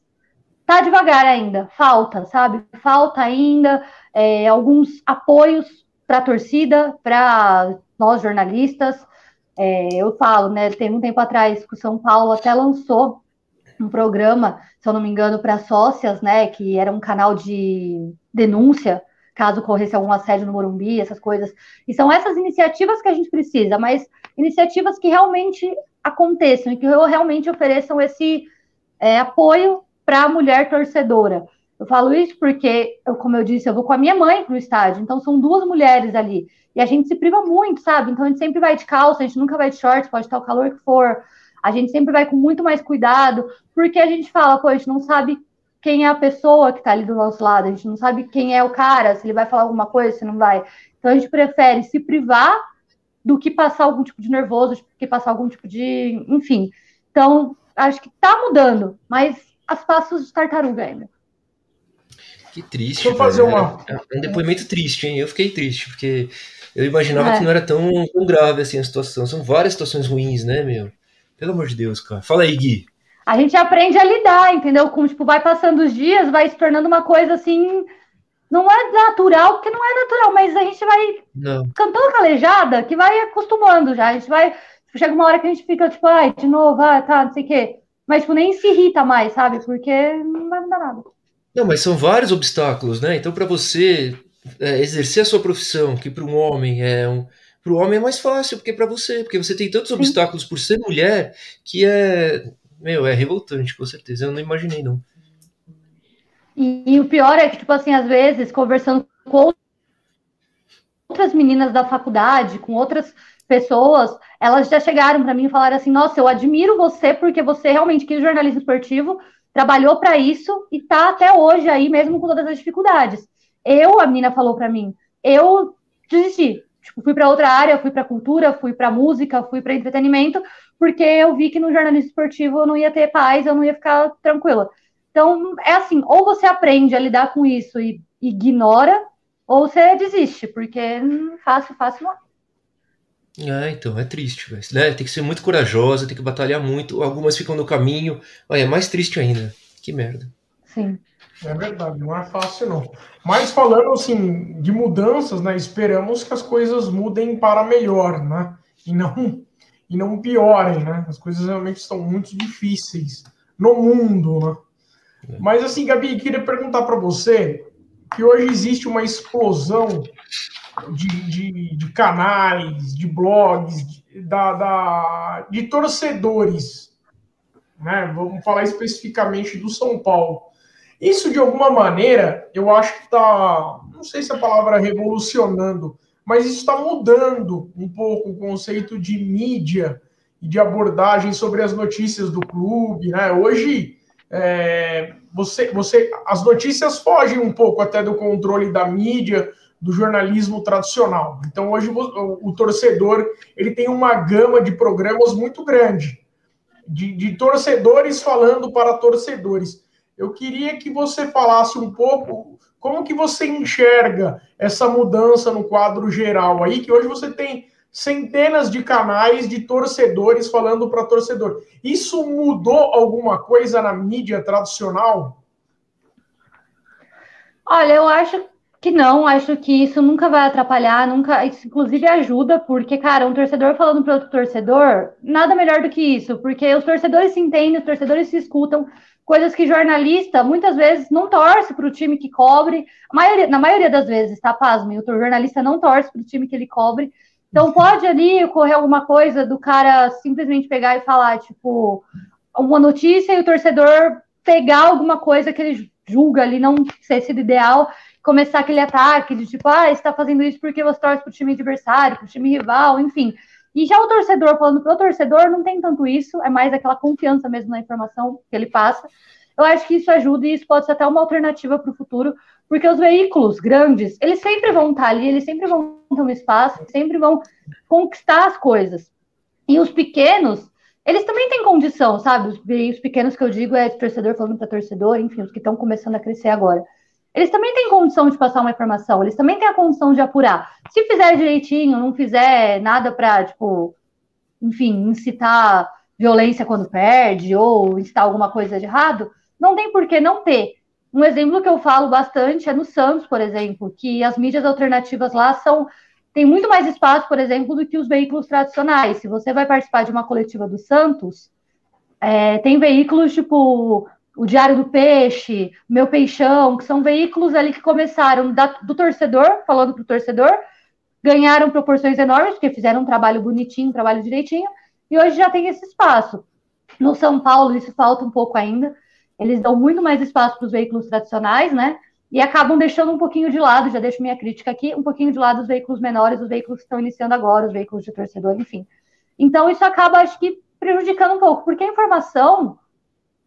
tá devagar ainda, falta, sabe? Falta ainda é, alguns apoios para a torcida, para nós jornalistas. É, eu falo, né? Tem um tempo atrás que o São Paulo até lançou um programa, se eu não me engano, para sócias, né? Que era um canal de denúncia caso ocorresse algum assédio no Morumbi, essas coisas. E são essas iniciativas que a gente precisa, mas iniciativas que realmente aconteçam e que realmente ofereçam esse é, apoio para a mulher torcedora. Eu falo isso porque, eu, como eu disse, eu vou com a minha mãe para o estádio, então são duas mulheres ali. E a gente se priva muito, sabe? Então a gente sempre vai de calça, a gente nunca vai de shorts, pode estar o calor que for. A gente sempre vai com muito mais cuidado, porque a gente fala, pô, a gente não sabe quem é a pessoa que está ali do nosso lado, a gente não sabe quem é o cara, se ele vai falar alguma coisa, se não vai. Então a gente prefere se privar do que passar algum tipo de nervoso, do que passar algum tipo de. Enfim. Então, acho que está mudando, mas as passos de tartaruga ainda. Que triste. Deixa eu fazer uma. É um depoimento triste, hein? Eu fiquei triste, porque eu imaginava é. que não era tão, tão grave assim a situação. São várias situações ruins, né, meu? Pelo amor de Deus, cara. Fala aí, Gui a gente aprende a lidar, entendeu? Com, tipo, vai passando os dias, vai se tornando uma coisa assim. Não é natural, porque não é natural, mas a gente vai não. cantando calejada que vai acostumando já. A gente vai. Chega uma hora que a gente fica, tipo, ai, de novo, ah, tá, não sei o quê. Mas, tipo, nem se irrita mais, sabe? Porque não vai mudar nada. Não, mas são vários obstáculos, né? Então, para você é, exercer a sua profissão, que para um homem é um. Para o homem é mais fácil, porque para você, porque você tem tantos Sim. obstáculos por ser mulher que é meu, é revoltante, com certeza. Eu não imaginei, não. E, e, o pior é que, tipo assim, às vezes, conversando com outras meninas da faculdade, com outras pessoas, elas já chegaram para mim e falaram assim: Nossa, eu admiro você porque você realmente quis jornalismo esportivo, trabalhou para isso e tá até hoje aí, mesmo com todas as dificuldades. Eu, a menina falou para mim, eu desisti. Tipo, fui para outra área, fui para cultura, fui para música, fui para entretenimento, porque eu vi que no jornalismo esportivo eu não ia ter paz, eu não ia ficar tranquila. Então, é assim, ou você aprende a lidar com isso e ignora, ou você desiste, porque hum, fácil, fácil não. É, então, é triste, né? Tem que ser muito corajosa, tem que batalhar muito. Algumas ficam no caminho. Olha, é mais triste ainda. Que merda. Sim. É verdade, não é fácil não. Mas falando assim de mudanças, né? Esperamos que as coisas mudem para melhor, né? E não e não piorem, né? As coisas realmente estão muito difíceis no mundo, né? É. Mas assim, Gabi, queria perguntar para você que hoje existe uma explosão de, de, de canais, de blogs, de, da, da, de torcedores, né? Vamos falar especificamente do São Paulo. Isso, de alguma maneira, eu acho que está, não sei se a palavra revolucionando, mas isso está mudando um pouco o conceito de mídia e de abordagem sobre as notícias do clube. Né? Hoje, é, você, você, as notícias fogem um pouco até do controle da mídia, do jornalismo tradicional. Então, hoje, o, o torcedor ele tem uma gama de programas muito grande, de, de torcedores falando para torcedores. Eu queria que você falasse um pouco como que você enxerga essa mudança no quadro geral aí, que hoje você tem centenas de canais de torcedores falando para torcedor. Isso mudou alguma coisa na mídia tradicional? Olha, eu acho que não, acho que isso nunca vai atrapalhar, nunca, isso inclusive ajuda, porque, cara, um torcedor falando para outro torcedor, nada melhor do que isso, porque os torcedores se entendem, os torcedores se escutam, coisas que jornalista muitas vezes não torce para o time que cobre, maioria, na maioria das vezes, tá, pasme, o jornalista não torce para o time que ele cobre, então pode ali ocorrer alguma coisa do cara simplesmente pegar e falar, tipo, uma notícia e o torcedor pegar alguma coisa que ele julga ali não ser sido ideal, começar aquele ataque de tipo, ah, está fazendo isso porque você torce para o time adversário, para o time rival, enfim. E já o torcedor, falando para o torcedor, não tem tanto isso, é mais aquela confiança mesmo na informação que ele passa. Eu acho que isso ajuda e isso pode ser até uma alternativa para o futuro, porque os veículos grandes, eles sempre vão estar ali, eles sempre vão ter um espaço, sempre vão conquistar as coisas. E os pequenos, eles também têm condição, sabe? Os veículos pequenos que eu digo é torcedor falando para torcedor, enfim, os que estão começando a crescer agora. Eles também têm condição de passar uma informação, eles também têm a condição de apurar. Se fizer direitinho, não fizer nada para, tipo, enfim, incitar violência quando perde ou incitar alguma coisa de errado, não tem por que não ter. Um exemplo que eu falo bastante é no Santos, por exemplo, que as mídias alternativas lá são tem muito mais espaço, por exemplo, do que os veículos tradicionais. Se você vai participar de uma coletiva do Santos, é, tem veículos tipo o Diário do Peixe, Meu Peixão, que são veículos ali que começaram da, do torcedor, falando para o torcedor, ganharam proporções enormes, porque fizeram um trabalho bonitinho, um trabalho direitinho, e hoje já tem esse espaço. No São Paulo, isso falta um pouco ainda. Eles dão muito mais espaço para os veículos tradicionais, né? E acabam deixando um pouquinho de lado, já deixo minha crítica aqui, um pouquinho de lado os veículos menores, os veículos que estão iniciando agora, os veículos de torcedor, enfim. Então, isso acaba, acho que, prejudicando um pouco, porque a informação,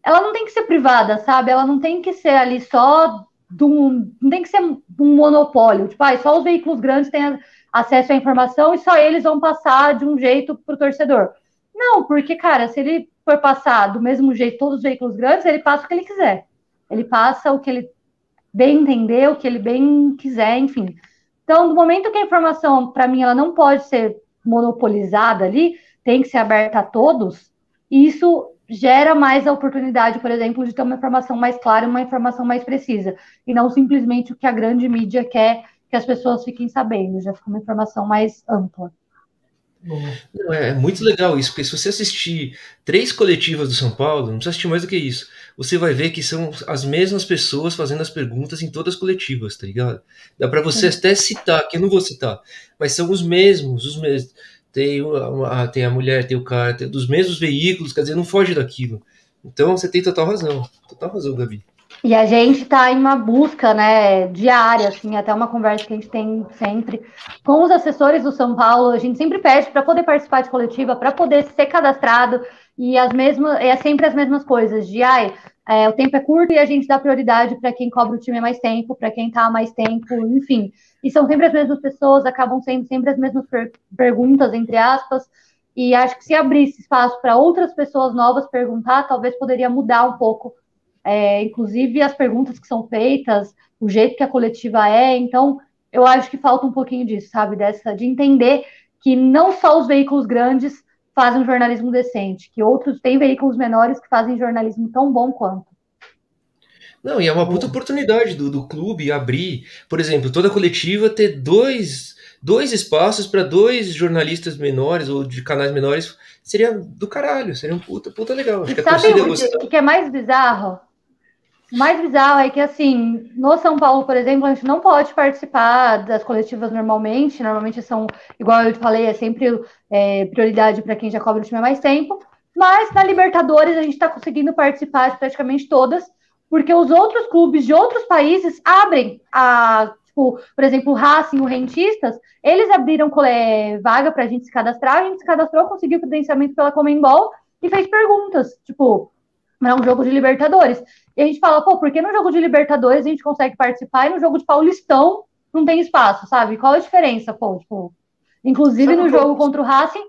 ela não tem que ser privada, sabe? Ela não tem que ser ali só de um, não tem que ser um monopólio, tipo, ah, só os veículos grandes têm acesso à informação e só eles vão passar de um jeito para o torcedor. Não, porque, cara, se ele for passar do mesmo jeito todos os veículos grandes, ele passa o que ele quiser. Ele passa o que ele bem entender, o que ele bem quiser, enfim. Então, no momento que a informação, para mim, ela não pode ser monopolizada ali, tem que ser aberta a todos, isso gera mais a oportunidade, por exemplo, de ter uma informação mais clara, uma informação mais precisa, e não simplesmente o que a grande mídia quer que as pessoas fiquem sabendo, já fica uma informação mais ampla. Não, é, é muito legal isso, porque se você assistir três coletivas do São Paulo, não precisa assistir mais do que isso, você vai ver que são as mesmas pessoas fazendo as perguntas em todas as coletivas, tá ligado? Dá para você até citar, que eu não vou citar, mas são os mesmos, os mesmos. Tem a, tem a mulher, tem o cara, tem, dos mesmos veículos, quer dizer, não foge daquilo. Então você tem total razão, total razão, Gabi. E a gente está em uma busca, né, diária, assim, até uma conversa que a gente tem sempre com os assessores do São Paulo. A gente sempre pede para poder participar de coletiva, para poder ser cadastrado, e as mesmas, é sempre as mesmas coisas, de ai, é, o tempo é curto e a gente dá prioridade para quem cobra o time mais tempo, para quem está mais tempo, enfim. E são sempre as mesmas pessoas, acabam sendo sempre as mesmas per perguntas, entre aspas. E acho que se abrisse espaço para outras pessoas novas perguntar, talvez poderia mudar um pouco é, inclusive as perguntas que são feitas, o jeito que a coletiva é. Então, eu acho que falta um pouquinho disso, sabe? Dessa, de entender que não só os veículos grandes fazem jornalismo decente, que outros têm veículos menores que fazem jornalismo tão bom quanto. Não, e é uma puta oportunidade do, do clube abrir, por exemplo, toda coletiva ter dois, dois espaços para dois jornalistas menores ou de canais menores seria do caralho, seria um puta, puta legal. Acho e que sabe o que é mais bizarro? O mais bizarro é que, assim, no São Paulo, por exemplo, a gente não pode participar das coletivas normalmente. Normalmente são, igual eu te falei, é sempre é, prioridade para quem já cobra o time há mais tempo. Mas na Libertadores a gente está conseguindo participar de praticamente todas, porque os outros clubes de outros países abrem a. Tipo, por exemplo, o Racing, o Rentistas, eles abriram é, vaga para a gente se cadastrar, a gente se cadastrou, conseguiu credenciamento pela Comembol e fez perguntas, tipo, era um jogo de Libertadores. E a gente fala, pô, por que no jogo de Libertadores a gente consegue participar e no jogo de Paulistão não tem espaço, sabe? Qual a diferença, pô? Tipo, inclusive no jogo contra o Racing,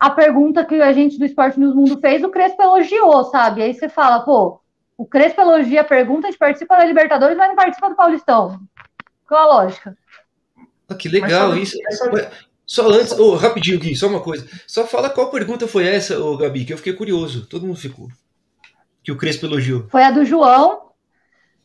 a pergunta que a gente do Esporte News Mundo fez, o Crespo elogiou, sabe? Aí você fala, pô, o Crespo elogia a pergunta, a gente participa da Libertadores, mas não participa do Paulistão. Qual a lógica? Ah, que legal isso. Só antes, oh, rapidinho, Gui, só uma coisa. Só fala qual pergunta foi essa, oh, Gabi, que eu fiquei curioso. Todo mundo ficou que o Crespo elogiou? Foi a do João.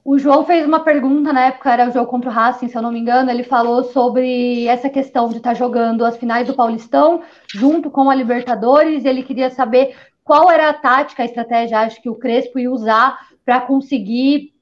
O João fez uma pergunta na época, era o jogo contra o Racing, se eu não me engano. Ele falou sobre essa questão de estar tá jogando as finais do Paulistão junto com a Libertadores. E ele queria saber qual era a tática, a estratégia, acho que o Crespo ia usar para conseguir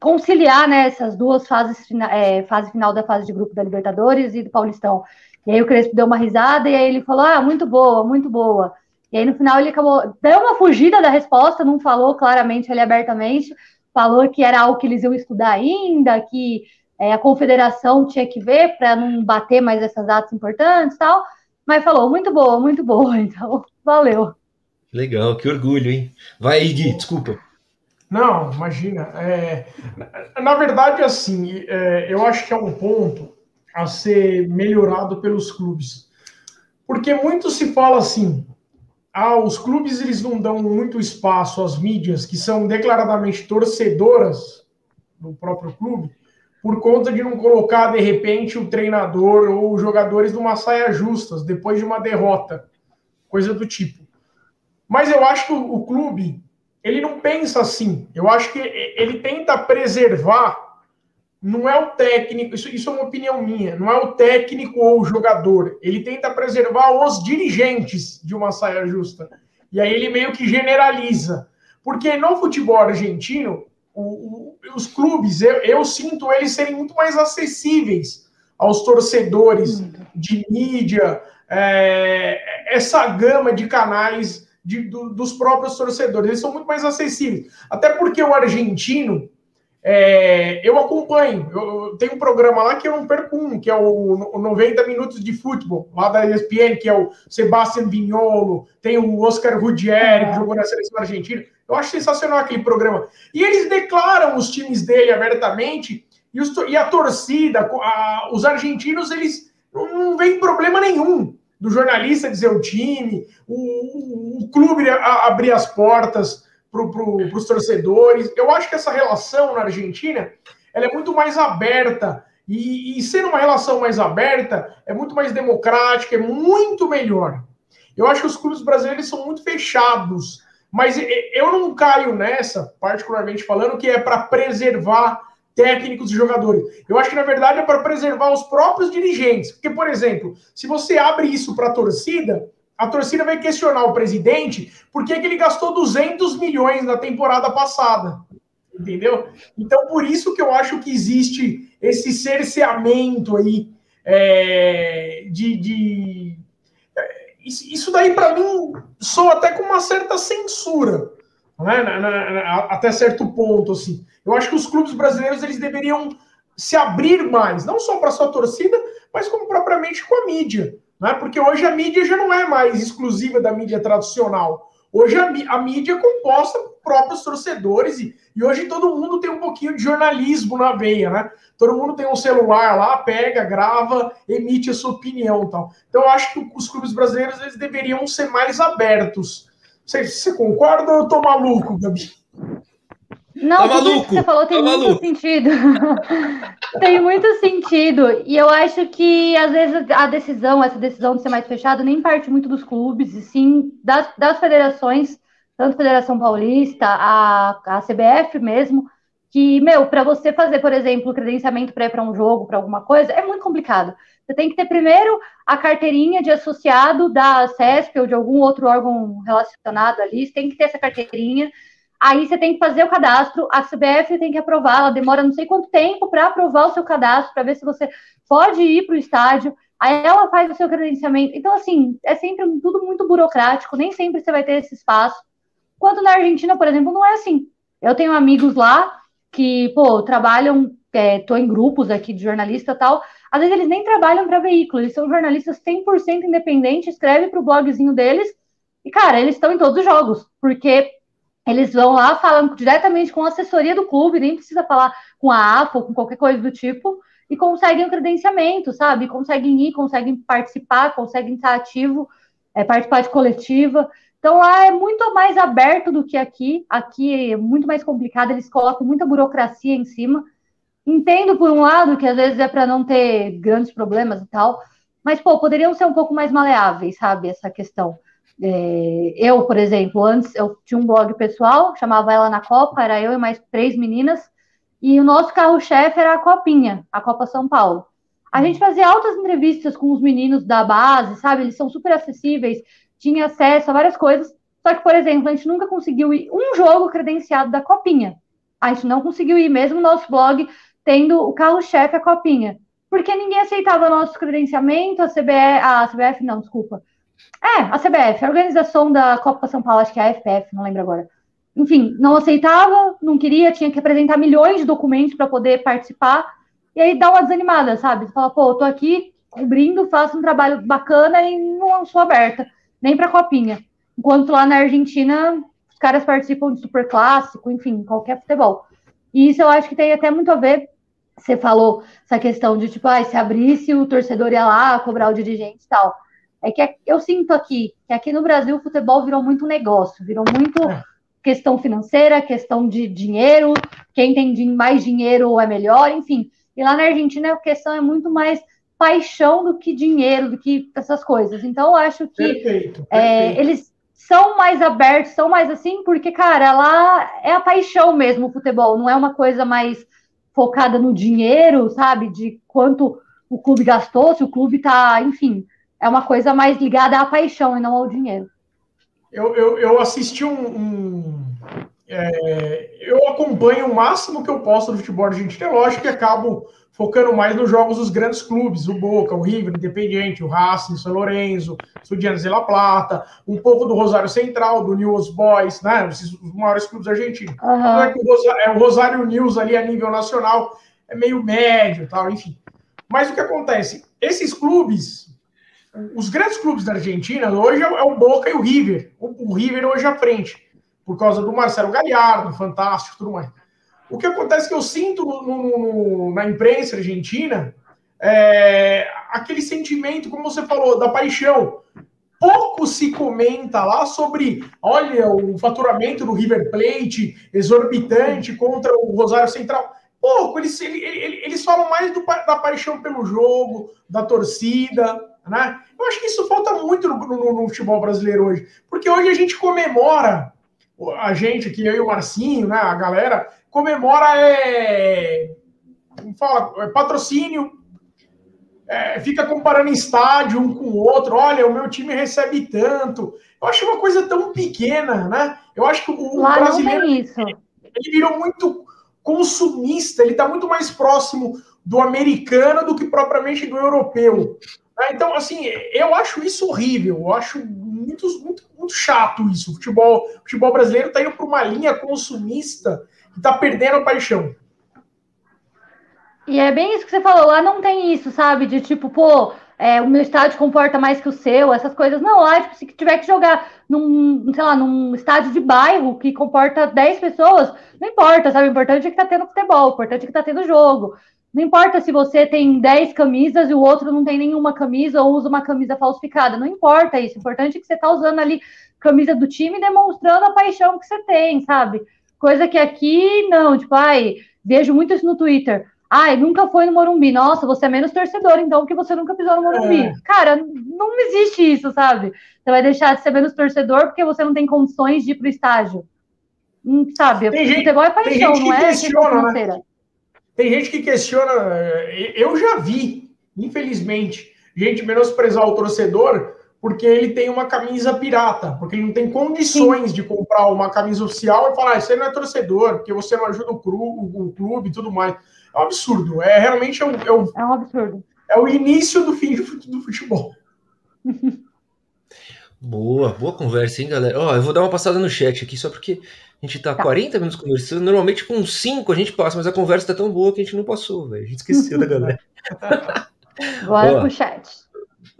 conciliar né, essas duas fases, é, fase final da fase de grupo da Libertadores e do Paulistão. E aí o Crespo deu uma risada e aí ele falou: Ah, muito boa, muito boa. E aí no final ele acabou, deu uma fugida da resposta, não falou claramente ali abertamente, falou que era algo que eles iam estudar ainda, que é, a confederação tinha que ver para não bater mais essas datas importantes tal, mas falou, muito boa, muito boa, [laughs] então valeu. Legal, que orgulho, hein? Vai aí, Gui, desculpa. Não, imagina. É, na verdade, assim, é, eu acho que é um ponto a ser melhorado pelos clubes. Porque muito se fala assim, ah, os clubes eles não dão muito espaço às mídias que são declaradamente torcedoras do próprio clube, por conta de não colocar de repente o treinador ou os jogadores numa saia justas depois de uma derrota, coisa do tipo. Mas eu acho que o, o clube ele não pensa assim. Eu acho que ele tenta preservar. Não é o técnico, isso, isso é uma opinião minha, não é o técnico ou o jogador. Ele tenta preservar os dirigentes de uma saia justa. E aí ele meio que generaliza. Porque no futebol argentino, o, o, os clubes, eu, eu, sinto eles serem muito mais acessíveis aos torcedores de mídia, é, essa gama de canais de, do, dos próprios torcedores. Eles são muito mais acessíveis. Até porque o argentino, é, eu acompanho. Eu, eu, tenho um programa lá que eu não perco um, que é o, o 90 Minutos de Futebol, lá da ESPN, que é o Sebastian Vignolo, tem o Oscar Rudieri, que jogou na seleção argentina. Eu acho sensacional aquele programa. E eles declaram os times dele abertamente, e, os, e a torcida, a, os argentinos, eles não, não veem problema nenhum do jornalista dizer o time, o, o, o clube abrir as portas para pro, os torcedores. Eu acho que essa relação na Argentina ela é muito mais aberta. E, e sendo uma relação mais aberta, é muito mais democrática, é muito melhor. Eu acho que os clubes brasileiros são muito fechados. Mas eu não caio nessa, particularmente falando, que é para preservar técnicos e jogadores. Eu acho que, na verdade, é para preservar os próprios dirigentes. Porque, por exemplo, se você abre isso para a torcida, a torcida vai questionar o presidente por que, ele gastou 200 milhões na temporada passada. Entendeu? Então, por isso que eu acho que existe esse cerceamento aí é, de, de... É, isso daí, para mim, soa até com uma certa censura, né? na, na, na, até certo ponto, assim. Eu acho que os clubes brasileiros eles deveriam se abrir mais, não só para sua torcida, mas como propriamente com a mídia, né? Porque hoje a mídia já não é mais exclusiva da mídia tradicional. Hoje a, a mídia é composta por próprios torcedores e, e, hoje todo mundo tem um pouquinho de jornalismo na veia, né? Todo mundo tem um celular lá, pega, grava, emite a sua opinião, tal. Então eu acho que os clubes brasileiros eles deveriam ser mais abertos. Você, você concorda ou eu tô maluco, Gabi? Não, tá maluco, que você falou tem tá muito maluco. sentido. [laughs] tem muito sentido. E eu acho que, às vezes, a decisão, essa decisão de ser mais fechado, nem parte muito dos clubes, e sim das, das federações, tanto a Federação Paulista, a, a CBF mesmo, que, meu, para você fazer, por exemplo, credenciamento pré para um jogo, para alguma coisa, é muito complicado. Você tem que ter primeiro a carteirinha de associado da CESP ou de algum outro órgão relacionado ali, você tem que ter essa carteirinha Aí você tem que fazer o cadastro, a CBF tem que aprovar, ela demora não sei quanto tempo para aprovar o seu cadastro, para ver se você pode ir para o estádio. Aí ela faz o seu credenciamento. Então, assim, é sempre tudo muito burocrático, nem sempre você vai ter esse espaço. Quanto na Argentina, por exemplo, não é assim. Eu tenho amigos lá que, pô, trabalham, é, em grupos aqui de jornalista e tal. Às vezes eles nem trabalham para veículo, eles são jornalistas 100% independentes, escrevem para o blogzinho deles. E, cara, eles estão em todos os jogos, porque eles vão lá, falam diretamente com a assessoria do clube, nem precisa falar com a AFA ou com qualquer coisa do tipo, e conseguem o credenciamento, sabe? Conseguem ir, conseguem participar, conseguem estar ativo, é, participar de coletiva. Então lá é muito mais aberto do que aqui. Aqui é muito mais complicado, eles colocam muita burocracia em cima. Entendo, por um lado, que às vezes é para não ter grandes problemas e tal, mas, pô, poderiam ser um pouco mais maleáveis, sabe? Essa questão. É, eu, por exemplo, antes eu tinha um blog pessoal, chamava ela na Copa, era eu e mais três meninas, e o nosso carro-chefe era a Copinha, a Copa São Paulo. A gente fazia altas entrevistas com os meninos da base, sabe? Eles são super acessíveis, tinha acesso a várias coisas. Só que, por exemplo, a gente nunca conseguiu ir um jogo credenciado da Copinha. A gente não conseguiu ir, mesmo no nosso blog, tendo o carro-chefe a Copinha. Porque ninguém aceitava nosso credenciamento, a CBF, a CBF não, desculpa, é, a CBF, a organização da Copa São Paulo, acho que é a FPF, não lembro agora. Enfim, não aceitava, não queria, tinha que apresentar milhões de documentos para poder participar. E aí dá uma desanimada, sabe? Você fala, pô, eu tô aqui cobrindo, faço um trabalho bacana e não sou aberta, nem para copinha. Enquanto lá na Argentina, os caras participam de super clássico, enfim, qualquer futebol. E isso eu acho que tem até muito a ver. Você falou essa questão de tipo, ah, se abrisse, o torcedor ia lá cobrar o dirigente e tal. é que eu sinto aqui que aqui no Brasil o futebol virou muito negócio, virou muito é. questão financeira, questão de dinheiro, quem tem mais dinheiro é melhor, enfim. E lá na Argentina a questão é muito mais paixão do que dinheiro, do que essas coisas. Então eu acho que perfeito, é, perfeito. É, eles são mais abertos, são mais assim, porque, cara, lá é a paixão mesmo o futebol, não é uma coisa mais focada no dinheiro, sabe? De quanto o clube gastou, se o clube tá, enfim, é uma coisa mais ligada à paixão e não ao dinheiro. Eu, eu, eu assisti um. um é, eu acompanho o máximo que eu posso do futebol argentino, é lógico que acabo focando mais nos jogos dos grandes clubes, o Boca, o River, o Independiente, o Racing, o São Lourenço, o Estudiantes de La Plata, um pouco do Rosário Central, do News Boys, né, esses, os maiores clubes argentinos. Uhum. É que o Rosário, é, o Rosário News ali a nível nacional é meio médio, tal, enfim. Mas o que acontece? Esses clubes, os grandes clubes da Argentina, hoje é o Boca e o River. O, o River hoje à frente, por causa do Marcelo Galhardo, fantástico, tudo mais. O que acontece é que eu sinto no, no, na imprensa argentina é, aquele sentimento, como você falou, da paixão. Pouco se comenta lá sobre, olha, o faturamento do River Plate exorbitante contra o Rosário Central. Pouco, eles, eles, eles falam mais do, da paixão pelo jogo, da torcida, né? Eu acho que isso falta muito no, no, no futebol brasileiro hoje, porque hoje a gente comemora a gente aqui, eu e o Marcinho, né, a galera, comemora é, fala, é patrocínio, é, fica comparando estádio um com o outro, olha, o meu time recebe tanto. Eu acho uma coisa tão pequena, né? Eu acho que o Lá brasileiro ele virou muito consumista, ele está muito mais próximo do americano do que propriamente do europeu. Né? Então, assim, eu acho isso horrível, eu acho muito, muito, muito chato isso. O futebol, o futebol brasileiro está indo para uma linha consumista que tá perdendo a paixão. E é bem isso que você falou, lá não tem isso, sabe? De tipo, pô, é, o meu estádio comporta mais que o seu, essas coisas. Não, lá, tipo, se tiver que jogar num, sei lá, num estádio de bairro que comporta 10 pessoas, não importa, sabe? O importante é que tá tendo futebol, o importante é que tá tendo jogo. Não importa se você tem 10 camisas e o outro não tem nenhuma camisa ou usa uma camisa falsificada. Não importa isso. O importante é que você tá usando ali camisa do time demonstrando a paixão que você tem, sabe? Coisa que aqui, não, tipo, ai, vejo muito isso no Twitter. Ai, nunca foi no Morumbi. Nossa, você é menos torcedor, então, porque você nunca pisou no Morumbi. É. Cara, não existe isso, sabe? Você vai deixar de ser menos torcedor porque você não tem condições de ir pro estádio. Hum, sabe? Tem gente, futebol é paixão, não é questiona, né? Tem gente que questiona. Eh, eu já vi, infelizmente, gente menosprezar o torcedor porque ele tem uma camisa pirata, porque ele não tem condições Sim. de comprar uma camisa oficial e falar, ah, você não é torcedor, porque você não ajuda o, cru, o clube e tudo mais. É um absurdo. É realmente é um, é um, é um absurdo. É o início do fim do futebol. [laughs] Boa, boa conversa, hein, galera? Ó, eu vou dar uma passada no chat aqui, só porque a gente tá, tá. 40 minutos conversando. Normalmente com 5 a gente passa, mas a conversa tá tão boa que a gente não passou, velho. A gente esqueceu da galera. [laughs] Bora pro chat.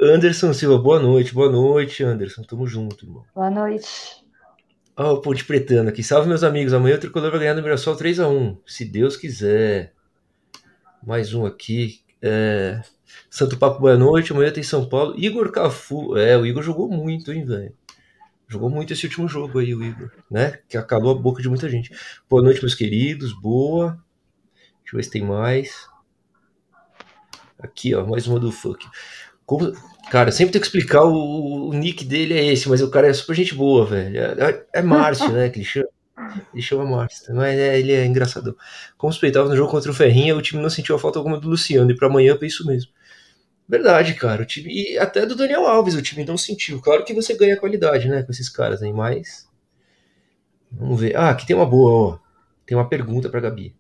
Anderson Silva, boa noite, boa noite, Anderson. Tamo junto, irmão. Boa noite. Ó, oh, o Ponte Pretano aqui. Salve, meus amigos. Amanhã o Tricolor vai ganhar no Mirassol 3x1. Se Deus quiser. Mais um aqui. É... Santo Papo, boa noite. Amanhã tem São Paulo. Igor Cafu. É, o Igor jogou muito, hein, velho. Jogou muito esse último jogo aí, o Igor, né? Que acalou a boca de muita gente. Boa noite, meus queridos. Boa. Deixa eu ver se tem mais. Aqui, ó, mais uma do funk. Como, cara, sempre tem que explicar o, o, nick dele é esse, mas o cara é super gente boa, velho. É, é, é Márcio, né? Que ele chama. Ele chama Márcio, mas é, ele é engraçador. Como suspeitava no jogo contra o Ferrinha, o time não sentiu a falta alguma do Luciano, e para amanhã é isso mesmo. Verdade, cara. O time, e até do Daniel Alves, o time não sentiu. Claro que você ganha qualidade, né, com esses caras aí, mas. Vamos ver. Ah, aqui tem uma boa, ó. Tem uma pergunta pra Gabi.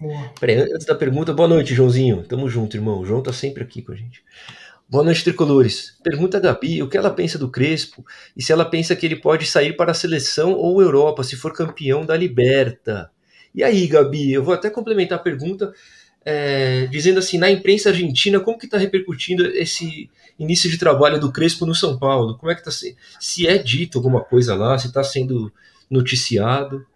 Boa. Peraí, antes da pergunta, boa noite, Joãozinho. Tamo junto, irmão. O João tá sempre aqui com a gente. Boa noite, tricolores. Pergunta a Gabi o que ela pensa do Crespo e se ela pensa que ele pode sair para a seleção ou Europa se for campeão da Liberta. E aí, Gabi, eu vou até complementar a pergunta é, dizendo assim, na imprensa argentina, como que está repercutindo esse início de trabalho do Crespo no São Paulo? Como é que tá se, se é dito alguma coisa lá, se está sendo noticiado?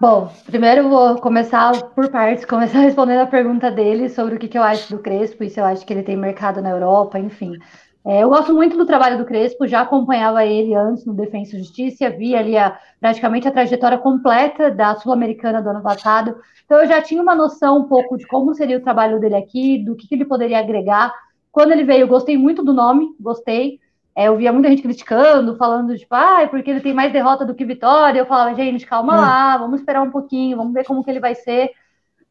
Bom, primeiro vou começar por partes, começar [laughs] respondendo a pergunta dele sobre o que, que eu acho do Crespo e se eu acho que ele tem mercado na Europa, enfim. É, eu gosto muito do trabalho do Crespo, já acompanhava ele antes no Defensa e Justiça, vi ali a, praticamente a trajetória completa da Sul-Americana do ano passado, então eu já tinha uma noção um pouco de como seria o trabalho dele aqui, do que, que ele poderia agregar. Quando ele veio, gostei muito do nome, gostei, eu via muita gente criticando, falando, tipo, ah, é porque ele tem mais derrota do que vitória. Eu falava, gente, calma hum. lá, vamos esperar um pouquinho, vamos ver como que ele vai ser.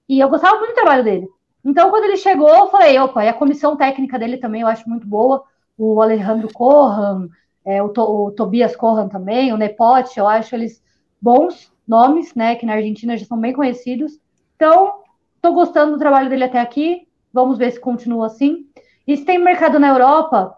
E eu gostava muito do trabalho dele. Então, quando ele chegou, eu falei, opa, e a comissão técnica dele também eu acho muito boa. O Alejandro Corran, é, o, to, o, Tobias Corran também, o Nepote, eu acho eles bons nomes, né, que na Argentina já são bem conhecidos. Então, estou gostando do trabalho dele até aqui. Vamos ver se continua assim. E se tem mercado na Europa,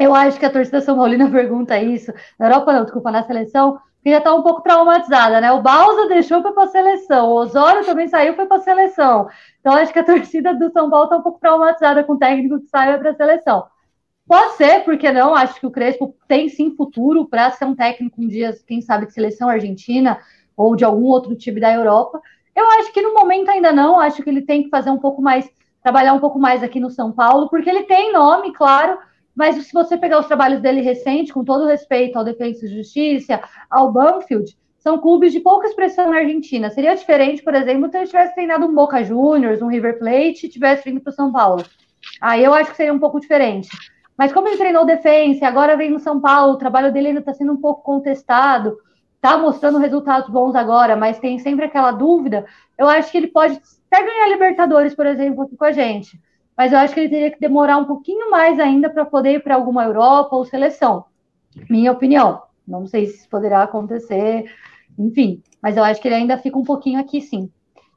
eu acho que a torcida São Paulina [laughs] pergunta isso. Na Europa, não, desculpa, na seleção, porque já está um pouco traumatizada, né? O Balsa deixou para a seleção, o Osório também saiu para a seleção. Então, acho que a [laughs] torcida do São Paulo está um pouco traumatizada com o técnico que sai para a seleção. Pode ser, porque não? Acho que o Crespo tem sim futuro para ser um técnico um dia, quem sabe, de seleção argentina ou de algum outro time da Europa. Eu acho que no momento ainda não, acho que ele tem que fazer um pouco mais, trabalhar um pouco mais aqui no São Paulo, porque ele tem nome, claro, mas se você pegar os trabalhos dele recente, com todo respeito ao Defesa e Justiça, ao Banfield, são clubes de pouca expressão na Argentina. Seria diferente, por exemplo, se ele tivesse treinado um Boca Juniors, um River Plate e tivesse vindo para o São Paulo. Aí eu acho que seria um pouco diferente. Mas como ele treinou defesa, agora vem no São Paulo, o trabalho dele ainda está sendo um pouco contestado, está mostrando resultados bons agora, mas tem sempre aquela dúvida. Eu acho que ele pode até ganhar Libertadores, por exemplo, aqui com a gente mas eu acho que ele teria que demorar um pouquinho mais ainda para poder ir para alguma Europa ou seleção. Minha opinião. Não sei se poderá acontecer, enfim, mas eu acho que ele ainda fica um pouquinho aqui sim.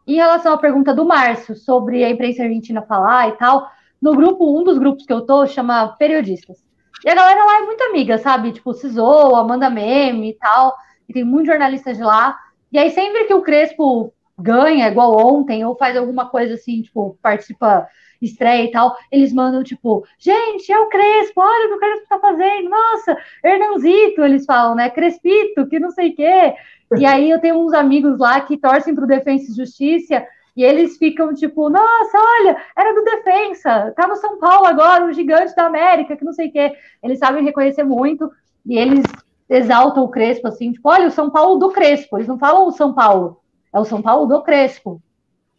Em relação à pergunta do Márcio sobre a imprensa argentina falar e tal, no grupo, um dos grupos que eu tô chama Periodistas. E a galera lá é muito amiga, sabe? Tipo, Cisou, Amanda Meme e tal. E tem muitos jornalistas lá. E aí, sempre que o Crespo ganha, igual ontem, ou faz alguma coisa assim, tipo, participa estreia e tal, eles mandam, tipo, gente, é o Crespo, olha o que o Crespo tá fazendo, nossa, Hernanzito, eles falam, né, Crespito, que não sei o quê. [laughs] E aí eu tenho uns amigos lá que torcem pro Defensa e Justiça, e eles ficam tipo, nossa, olha, era do Defensa, tá no São Paulo agora, o gigante da América, que não sei o quê. Eles sabem reconhecer muito, e eles exaltam o Crespo, assim, tipo, olha, o São Paulo do Crespo, eles não falam o São Paulo, é o São Paulo do Crespo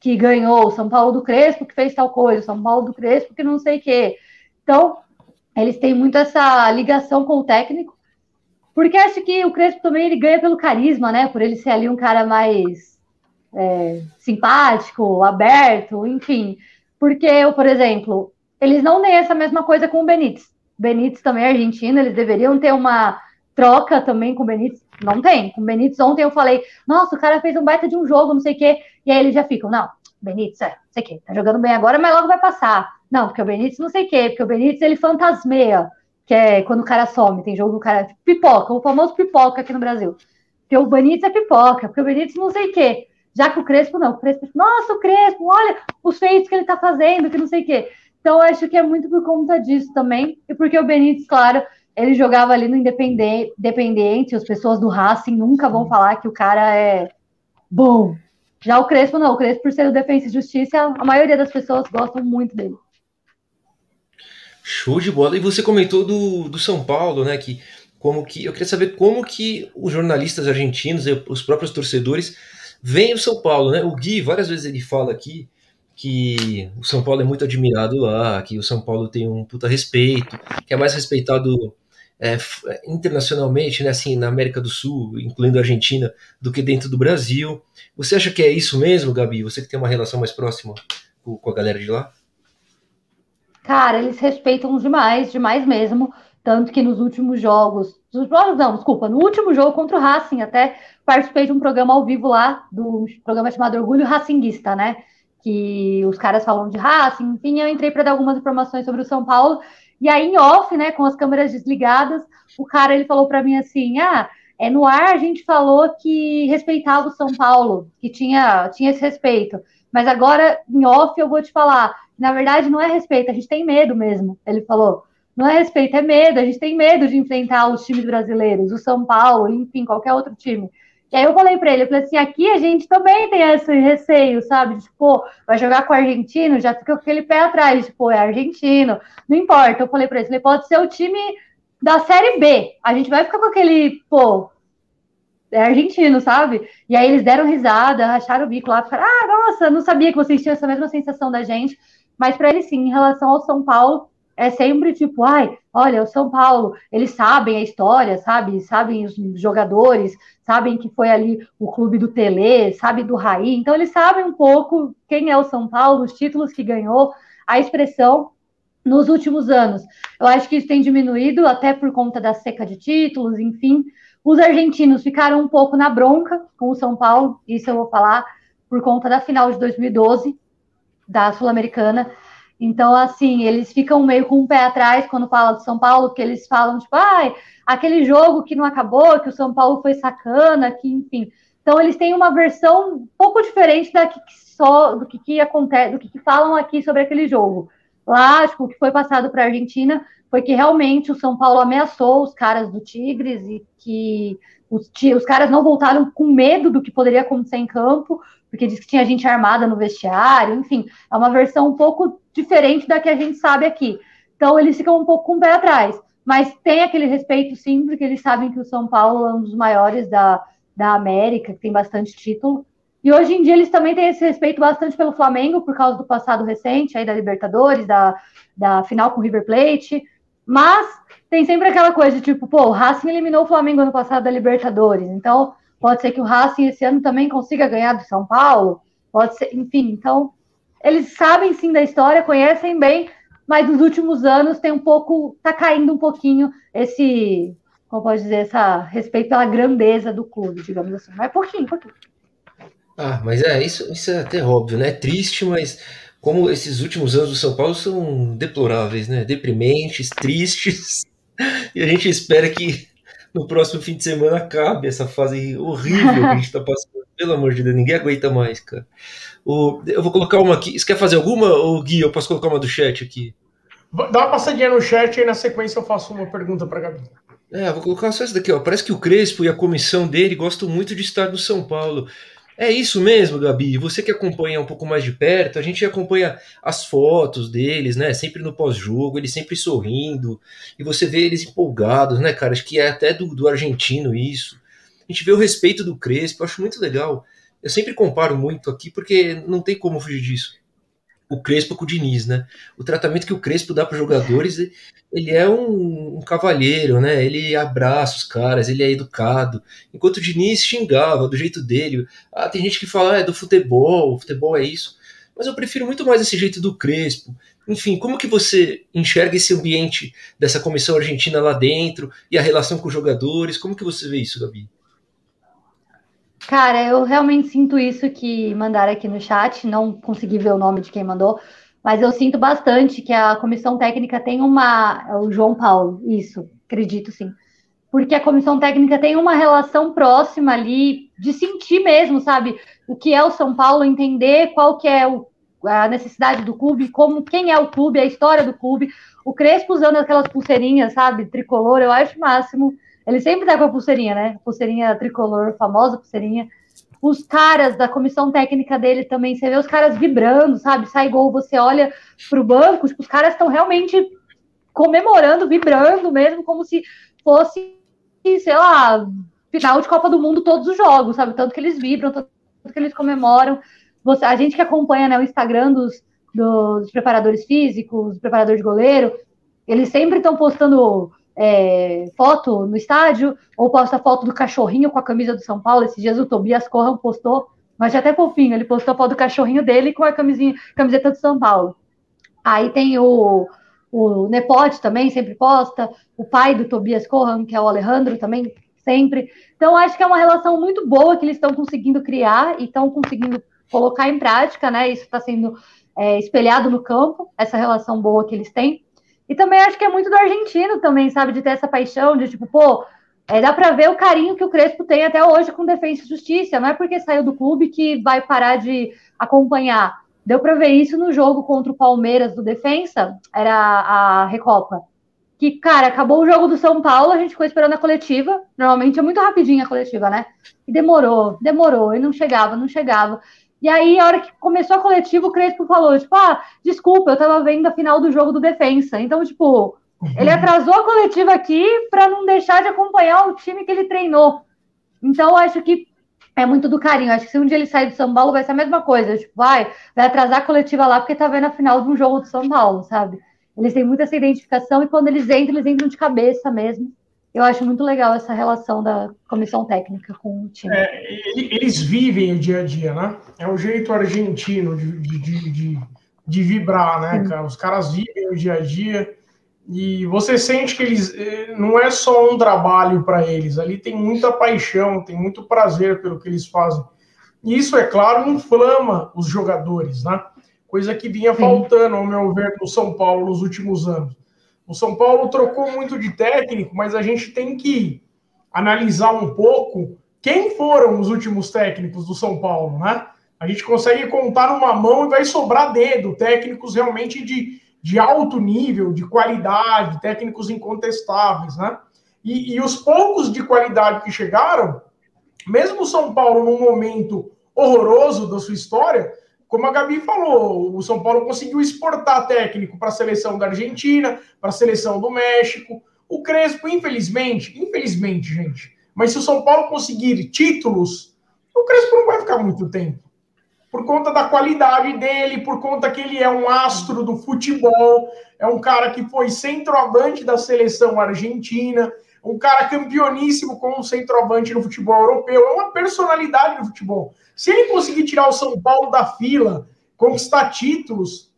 que ganhou, São Paulo do Crespo que fez tal coisa, São Paulo do Crespo que não sei o quê. Então, eles têm muito essa ligação com o técnico, porque acho que o Crespo também ele ganha pelo carisma, né? Por ele ser ali um cara mais é, simpático, aberto, enfim. Porque eu, por exemplo, eles não têm essa mesma coisa com o Benítez. Benítez também é argentino, eles deveriam ter uma troca também com o Benítez. Não tem. Com o Benítez ontem eu falei, nossa, o cara fez um baita de um jogo, não sei o quê. E aí eles já ficam, não, Benítez, é, não sei o quê, tá jogando bem agora, mas logo vai passar. Não, porque o Benítez não sei o quê, porque o Benítez ele fantasmeia, que é quando o cara some, tem jogo do cara pipoca, o famoso pipoca aqui no Brasil. Porque o Benítez é pipoca, porque o Benítez não sei o quê. Já que o Crespo não, o Crespo, nossa, o Crespo, olha os feitos que ele tá fazendo, que não sei o quê. Então, eu acho que é muito por conta disso também, e porque o Benítez, claro, ele jogava ali no Independente, Independente, as pessoas do Racing nunca vão falar que o cara é bom. Já o Crespo não, o Crespo por ser o Defensa e Justiça, a maioria das pessoas gostam muito dele. Show de bola. E você comentou do, do São Paulo, né? Que como que eu queria saber como que os jornalistas argentinos, os próprios torcedores, veem o São Paulo, né? O Gui várias vezes ele fala aqui que o São Paulo é muito admirado lá, que o São Paulo tem um puta respeito, que é mais respeitado é, internacionalmente, né, assim, na América do Sul, incluindo a Argentina, do que dentro do Brasil. Você acha que é isso mesmo, Gabi? Você que tem uma relação mais próxima com, com a galera de lá? Cara, eles respeitam demais, demais mesmo. Tanto que nos últimos jogos, não, desculpa, no último jogo contra o Racing, até participei de um programa ao vivo lá, do programa chamado Orgulho Racinguista, né? Que os caras falam de Racing, enfim, eu entrei para dar algumas informações sobre o São Paulo e aí, em off, né, com as câmeras desligadas, o cara ele falou para mim assim: ah, é no ar a gente falou que respeitava o São Paulo, que tinha, tinha esse respeito. Mas agora, em off, eu vou te falar: na verdade, não é respeito, a gente tem medo mesmo. Ele falou: não é respeito, é medo, a gente tem medo de enfrentar os times brasileiros, o São Paulo, enfim, qualquer outro time. E aí eu falei para ele, eu falei assim, aqui a gente também tem esse receio, sabe? Tipo, vai jogar com o argentino, já fica com aquele pé atrás, tipo, é argentino, não importa. Eu falei para ele, pode ser o time da Série B. A gente vai ficar com aquele, pô, é argentino, sabe? E aí eles deram risada, racharam o bico lá, ficaram, ah, nossa, não sabia que vocês tinham essa mesma sensação da gente. Mas para eles sim, em relação ao São Paulo, é sempre tipo, ai, olha, o São Paulo, eles sabem a história, sabe? Sabem os jogadores, sabem que foi ali o clube do Tele, sabe do Raí, então eles sabem um pouco quem é o São Paulo, os títulos que ganhou, a expressão nos últimos anos. Eu acho que isso tem diminuído até por conta da seca de títulos, enfim. Os argentinos ficaram um pouco na bronca com o São Paulo, isso eu vou falar por conta da final de 2012 da Sul-Americana. Então, assim, eles ficam meio com o um pé atrás quando fala do São Paulo, porque eles falam, tipo, ah, aquele jogo que não acabou, que o São Paulo foi sacana, que, enfim. Então, eles têm uma versão um pouco diferente da que só do que, que acontece, do que, que falam aqui sobre aquele jogo. Lá, tipo, o que foi passado para a Argentina foi que realmente o São Paulo ameaçou os caras do Tigres e que os, os caras não voltaram com medo do que poderia acontecer em campo, porque diz que tinha gente armada no vestiário, enfim, é uma versão um pouco diferente da que a gente sabe aqui. Então eles ficam um pouco com o pé atrás, mas tem aquele respeito sim, porque eles sabem que o São Paulo é um dos maiores da, da América, que tem bastante título. E hoje em dia eles também têm esse respeito bastante pelo Flamengo, por causa do passado recente aí da Libertadores, da, da final com o River Plate. Mas tem sempre aquela coisa de tipo, pô, o Racing eliminou o Flamengo ano passado da Libertadores, então Pode ser que o Racing esse ano também consiga ganhar do São Paulo. Pode ser, enfim. Então, eles sabem sim da história, conhecem bem, mas nos últimos anos tem um pouco, tá caindo um pouquinho esse, como pode dizer, essa respeito pela grandeza do clube, digamos assim. Mas pouquinho, pouquinho. Ah, mas é, isso, isso é até óbvio, né? É triste, mas como esses últimos anos do São Paulo são deploráveis, né? Deprimentes, tristes. [laughs] E a gente espera que no próximo fim de semana acabe essa fase horrível que a gente tá passando. Pelo amor de Deus, ninguém aguenta mais, cara. O, eu vou colocar uma aqui. Você quer fazer alguma, ou Gui? Eu posso colocar uma do chat aqui? Dá uma passadinha no chat e na sequência eu faço uma pergunta para Gabi. É, vou colocar só essa daqui, ó. Parece que o Crespo e a comissão dele gostam muito de estar no São Paulo. É isso mesmo, Gabi. Você que acompanha um pouco mais de perto, a gente acompanha as fotos deles, né? Sempre no pós-jogo, eles sempre sorrindo. E você vê eles empolgados, né, cara? Acho que é até do, do argentino isso. A gente vê o respeito do Crespo, acho muito legal. Eu sempre comparo muito aqui porque não tem como fugir disso o Crespo com o Diniz, né? O tratamento que o Crespo dá para os jogadores, ele é um, um, cavalheiro, né? Ele abraça os caras, ele é educado. Enquanto o Diniz xingava do jeito dele. Ah, tem gente que fala, ah, é do futebol, o futebol é isso. Mas eu prefiro muito mais esse jeito do Crespo. Enfim, como que você enxerga esse ambiente dessa comissão argentina lá dentro e a relação com os jogadores? Como que você vê isso, Gabi? Cara, eu realmente sinto isso que mandaram aqui no chat, não consegui ver o nome de quem mandou, mas eu sinto bastante que a comissão técnica tem uma. É o João Paulo, isso, acredito sim. Porque a comissão técnica tem uma relação próxima ali de sentir mesmo, sabe? O que é o São Paulo, entender qual que é o, a necessidade do clube, como quem é o clube, a história do clube. O Crespo usando aquelas pulseirinhas, sabe, tricolor, eu acho máximo. Ele sempre tá com a pulseirinha, né? Pulseirinha tricolor, famosa pulseirinha. Os caras da comissão técnica dele também, você vê os caras vibrando, sabe? Sai gol, você olha pro banco, tipo, os caras estão realmente comemorando, vibrando mesmo, como se fosse, sei lá, final de Copa do Mundo todos os jogos, sabe? Tanto que eles vibram, tanto que eles comemoram. Você, a gente que acompanha né, o Instagram dos, dos preparadores físicos, preparador de goleiro, eles sempre estão postando é, foto no estádio, ou posta foto do cachorrinho com a camisa do São Paulo. Esses dias o Tobias Corram postou, mas já até fofinho, ele postou a foto do cachorrinho dele com a camisinha, camiseta do São Paulo. Aí tem o, o Nepote também, sempre posta, o pai do Tobias Corram, que é o Alejandro, também sempre. Então, acho que é uma relação muito boa que eles estão conseguindo criar e estão conseguindo colocar em prática, né? Isso está sendo é, espelhado no campo, essa relação boa que eles têm. E também acho que é muito do argentino também, sabe? De ter essa paixão de tipo, pô, é, dá para ver o carinho que o Crespo tem até hoje com Defesa e Justiça. Não é porque saiu do clube que vai parar de acompanhar. Deu para ver isso no jogo contra o Palmeiras do Defensa, era a Recopa. que, cara, acabou o jogo do São Paulo, a gente ficou esperando a coletiva. Normalmente é muito rapidinho a coletiva, né? E demorou, demorou, e não chegava, não chegava. E aí, a hora que começou a coletiva, o Crespo falou, tipo, ah, desculpa, eu tava vendo a final do jogo do Defensa. Então, tipo, ele atrasou a coletiva aqui para não deixar de acompanhar o time que ele treinou. Então, acho que é muito do carinho. Acho que se um dia ele sair do São Paulo, vai ser a mesma coisa. Tipo, vai, vai atrasar a coletiva lá porque tá vendo a final de um jogo do São Paulo, sabe? Eles têm muita essa identificação e quando eles entram, eles entram de cabeça mesmo. Eu acho muito legal essa relação da comissão técnica com o time. É, eles vivem o dia a dia, né? É o jeito argentino de, de, de, de vibrar, né, cara? Os caras vivem o dia a dia e você sente que eles eh, não é só um trabalho para eles, ali tem muita paixão, tem muito prazer pelo que eles fazem. E isso, é claro, inflama os jogadores, né? Coisa que vinha faltando, ao meu ver, no São Paulo nos últimos anos. O São Paulo trocou muito de técnico, mas a gente tem que analisar um pouco quem foram os últimos técnicos do São Paulo, né? A gente consegue contar numa mão e vai sobrar dedo, técnicos realmente de, de alto nível, de qualidade, técnicos incontestáveis, né? E, e os poucos de qualidade que chegaram, mesmo o São Paulo num momento horroroso da sua história, como a Gabi falou, o São Paulo conseguiu exportar técnico para a seleção da Argentina, para a seleção do México. O Crespo, infelizmente, infelizmente, gente, mas se o São Paulo conseguir títulos, o Crespo não vai ficar muito tempo. Por conta da qualidade dele, por conta que ele é um astro do futebol, é um cara que foi centroavante da seleção argentina, um cara campeoníssimo como centroavante no futebol europeu, é uma personalidade do futebol. Se ele conseguir tirar o São Paulo da fila, conquistar títulos,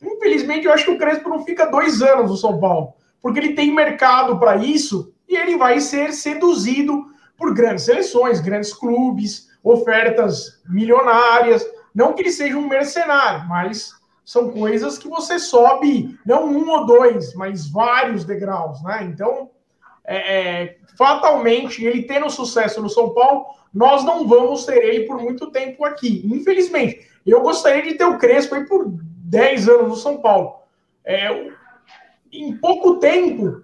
infelizmente eu acho que o Crespo não fica dois anos no São Paulo, porque ele tem mercado para isso e ele vai ser seduzido por grandes seleções, grandes clubes, ofertas milionárias. Não que ele seja um mercenário, mas são coisas que você sobe, não um ou dois, mas vários degraus, né? Então, é, é, fatalmente, ele tendo sucesso no São Paulo, nós não vamos ter ele por muito tempo aqui. Infelizmente, eu gostaria de ter o Crespo aí por 10 anos no São Paulo. É, em pouco tempo,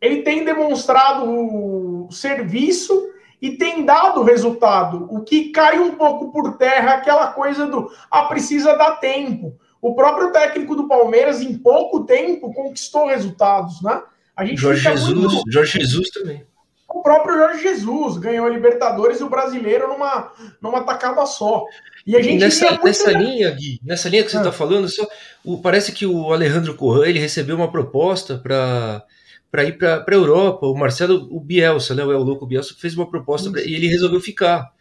ele tem demonstrado o serviço e tem dado resultado, o que cai um pouco por terra aquela coisa do ah, precisa dar tempo. O próprio técnico do Palmeiras, em pouco tempo, conquistou resultados, né? A gente Jorge Jesus, muito... Jorge Jesus também. O próprio Jorge Jesus ganhou a Libertadores e o brasileiro numa, numa tacada só. E a gente nessa, nessa linha, Gui, nessa linha que você está ah. falando, só, o, parece que o Alejandro Corrêa ele recebeu uma proposta para para ir para a Europa. O Marcelo, o Bielsa, né, o El Louco Bielsa, fez uma proposta pra, e ele resolveu ficar.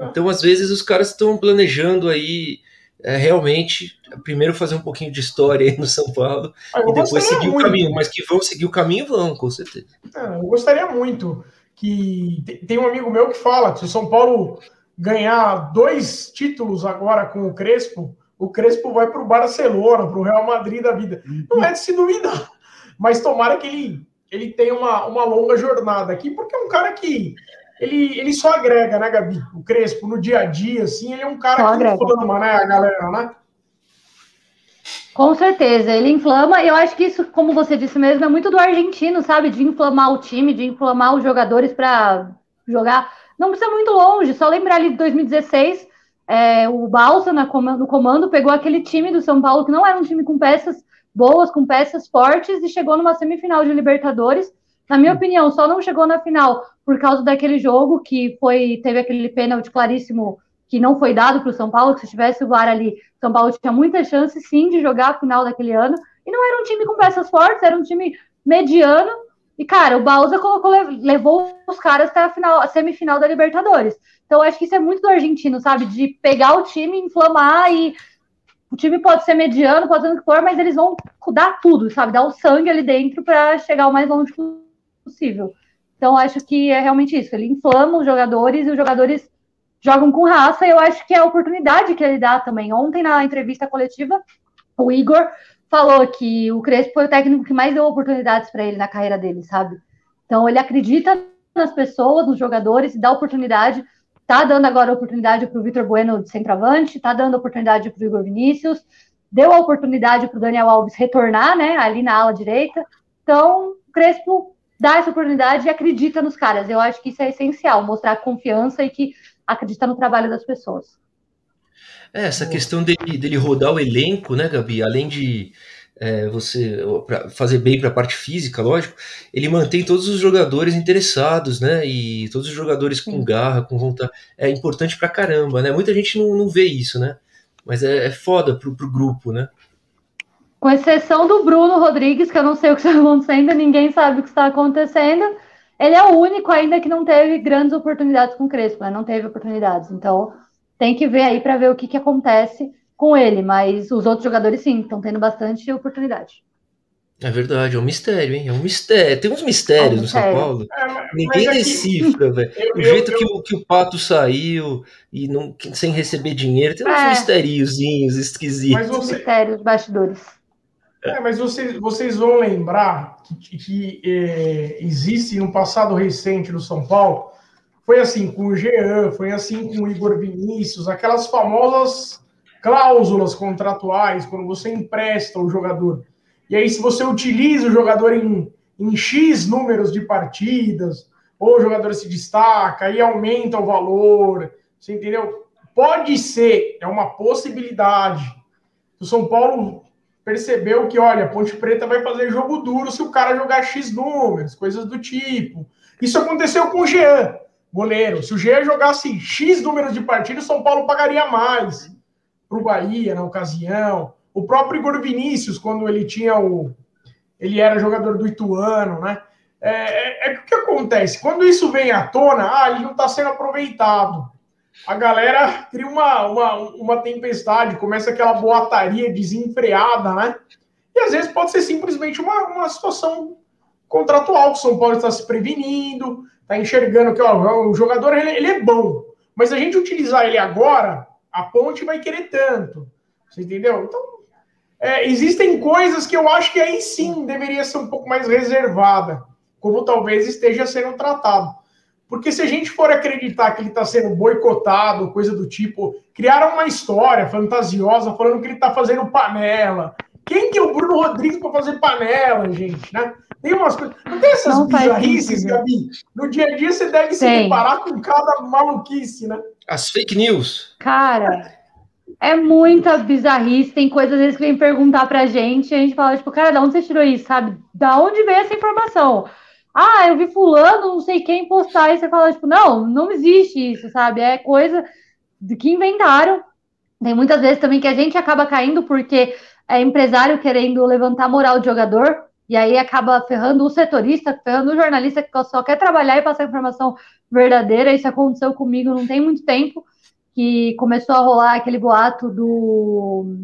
Então, às vezes, os caras estão planejando aí é, realmente primeiro fazer um pouquinho de história aí no São Paulo ah, e depois seguir muito. o caminho. Mas que vão seguir o caminho, vão, com certeza. É, eu gostaria muito que. Tem um amigo meu que fala que se o São Paulo ganhar dois títulos agora com o Crespo, o Crespo vai para o Barcelona, para o Real Madrid da vida. Não é de se duvidar, mas tomara que ele, ele tenha uma, uma longa jornada aqui, porque é um cara que ele, ele só agrega, né, Gabi? O Crespo, no dia a dia, assim, ele é um cara só que agrega. inflama, né, a galera, né? Com certeza, ele inflama. Eu acho que isso, como você disse mesmo, é muito do argentino, sabe? De inflamar o time, de inflamar os jogadores para jogar. Não precisa muito longe, só lembrar ali de 2016, é, o Balsa no comando pegou aquele time do São Paulo, que não era um time com peças boas, com peças fortes, e chegou numa semifinal de Libertadores na minha opinião, só não chegou na final por causa daquele jogo que foi teve aquele pênalti claríssimo que não foi dado para o São Paulo, que se tivesse o VAR ali, São Paulo tinha muita chance sim de jogar a final daquele ano. E não era um time com peças fortes, era um time mediano. E, cara, o Bausa colocou, levou os caras até a, final, a semifinal da Libertadores. Então, acho que isso é muito do argentino, sabe? De pegar o time, inflamar e. O time pode ser mediano, pode ser o que for, mas eles vão dar tudo, sabe? Dar o sangue ali dentro para chegar o mais longe possível possível. Então, acho que é realmente isso. Ele inflama os jogadores e os jogadores jogam com raça. E eu acho que é a oportunidade que ele dá também. Ontem, na entrevista coletiva, o Igor falou que o Crespo foi o técnico que mais deu oportunidades para ele na carreira dele, sabe? Então, ele acredita nas pessoas, nos jogadores, e dá oportunidade. Tá dando agora oportunidade para o Vitor Bueno de centroavante, tá dando oportunidade para o Igor Vinícius, deu a oportunidade para o Daniel Alves retornar, né, ali na ala direita. Então, o Crespo dá essa oportunidade e acredita nos caras. Eu acho que isso é essencial, mostrar confiança e que acredita no trabalho das pessoas. É, essa questão dele, dele rodar o elenco, né, Gabi? Além de é, você fazer bem para a parte física, lógico, ele mantém todos os jogadores interessados, né? E todos os jogadores com garra, com vontade. É importante pra caramba, né? Muita gente não, não vê isso, né? Mas é, é foda pro, pro grupo, né? Com exceção do Bruno Rodrigues, que eu não sei o que está acontecendo, ninguém sabe o que está acontecendo. Ele é o único ainda que não teve grandes oportunidades com o Crespo, né? Não teve oportunidades. Então, tem que ver aí para ver o que, que acontece com ele. Mas os outros jogadores, sim, estão tendo bastante oportunidade. É verdade, é um mistério, hein? É um mistério. Tem uns mistérios é um mistério. no São Paulo. É, Ninguém aqui, decifra, [laughs] velho. O jeito eu, que, o, que o Pato saiu e não, sem receber dinheiro, tem uns é. mistériozinhos esquisitos. Mas você... Mistérios, bastidores. É, mas vocês, vocês vão lembrar que, que é, existe no passado recente no São Paulo, foi assim com o Jean, foi assim com o Igor Vinícius, aquelas famosas cláusulas contratuais, quando você empresta o jogador. E aí, se você utiliza o jogador em, em X números de partidas, ou o jogador se destaca, aí aumenta o valor, você entendeu? Pode ser, é uma possibilidade. O São Paulo percebeu que, olha, Ponte Preta vai fazer jogo duro se o cara jogar X números, coisas do tipo. Isso aconteceu com o Jean, goleiro. Se o Jean jogasse X números de partida, o São Paulo pagaria mais para o Bahia na ocasião. O próprio Igor Vinícius, quando ele tinha o. Ele era jogador do Ituano, né? É, é, é o que acontece? Quando isso vem à tona, ah, ele não está sendo aproveitado a galera cria uma, uma, uma tempestade, começa aquela boataria desenfreada, né? E às vezes pode ser simplesmente uma, uma situação contratual, que o São Paulo está se prevenindo, está enxergando que ó, o jogador ele, ele é bom, mas a gente utilizar ele agora, a ponte vai querer tanto. Você entendeu? Então, é, existem coisas que eu acho que aí sim deveria ser um pouco mais reservada, como talvez esteja sendo tratado. Porque se a gente for acreditar que ele está sendo boicotado, coisa do tipo, criaram uma história fantasiosa falando que ele está fazendo panela. Quem que é o Bruno Rodrigues para fazer panela, gente, né? Tem umas coisas. Não tem essas não bizarrices, Gabi? No dia a dia você deve se deparar com cada maluquice, né? As fake news. Cara, é muita bizarrice. Tem coisas às vezes que vem perguntar pra gente e a gente fala, tipo, cara, da onde você tirou isso, sabe? Da onde veio essa informação? Ah, eu vi fulano, não sei quem postar, e você fala, tipo, não, não existe isso, sabe? É coisa de que inventaram. Tem muitas vezes também que a gente acaba caindo porque é empresário querendo levantar a moral de jogador, e aí acaba ferrando o setorista, ferrando o jornalista que só quer trabalhar e passar informação verdadeira. Isso aconteceu comigo não tem muito tempo, que começou a rolar aquele boato do,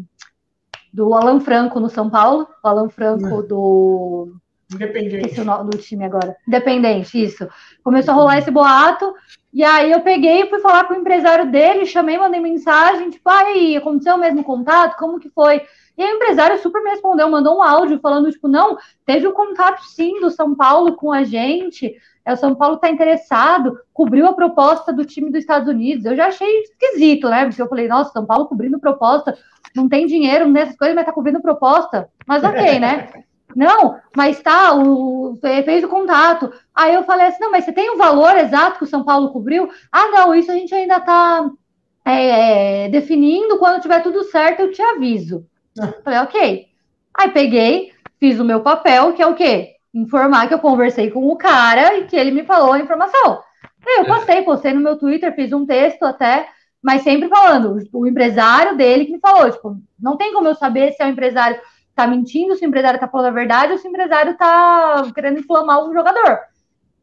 do Alan Franco no São Paulo, o Alan Franco é. do Independente. Esse é o nome do time agora. Independente, isso. Começou a rolar esse boato, e aí eu peguei e fui falar com o empresário dele, chamei, mandei mensagem, tipo, aí, aconteceu o mesmo contato? Como que foi? E aí o empresário super me respondeu, mandou um áudio falando, tipo, não, teve o um contato sim do São Paulo com a gente, é, o São Paulo está interessado, cobriu a proposta do time dos Estados Unidos. Eu já achei esquisito, né? Porque eu falei, nossa, São Paulo cobrindo proposta, não tem dinheiro nessas coisas, mas tá cobrindo proposta. Mas ok, né? [laughs] Não, mas tá, o, fez o contato. Aí eu falei assim: não, mas você tem o valor exato que o São Paulo cobriu? Ah, não, isso a gente ainda tá é, é definindo. Quando tiver tudo certo, eu te aviso. Ah. Falei, ok. Aí peguei, fiz o meu papel, que é o quê? Informar que eu conversei com o cara e que ele me falou a informação. Aí eu é. passei, postei no meu Twitter, fiz um texto até, mas sempre falando, o empresário dele que me falou, tipo, não tem como eu saber se é o empresário tá mentindo, se o empresário tá falando a verdade ou se o empresário tá querendo inflamar o jogador.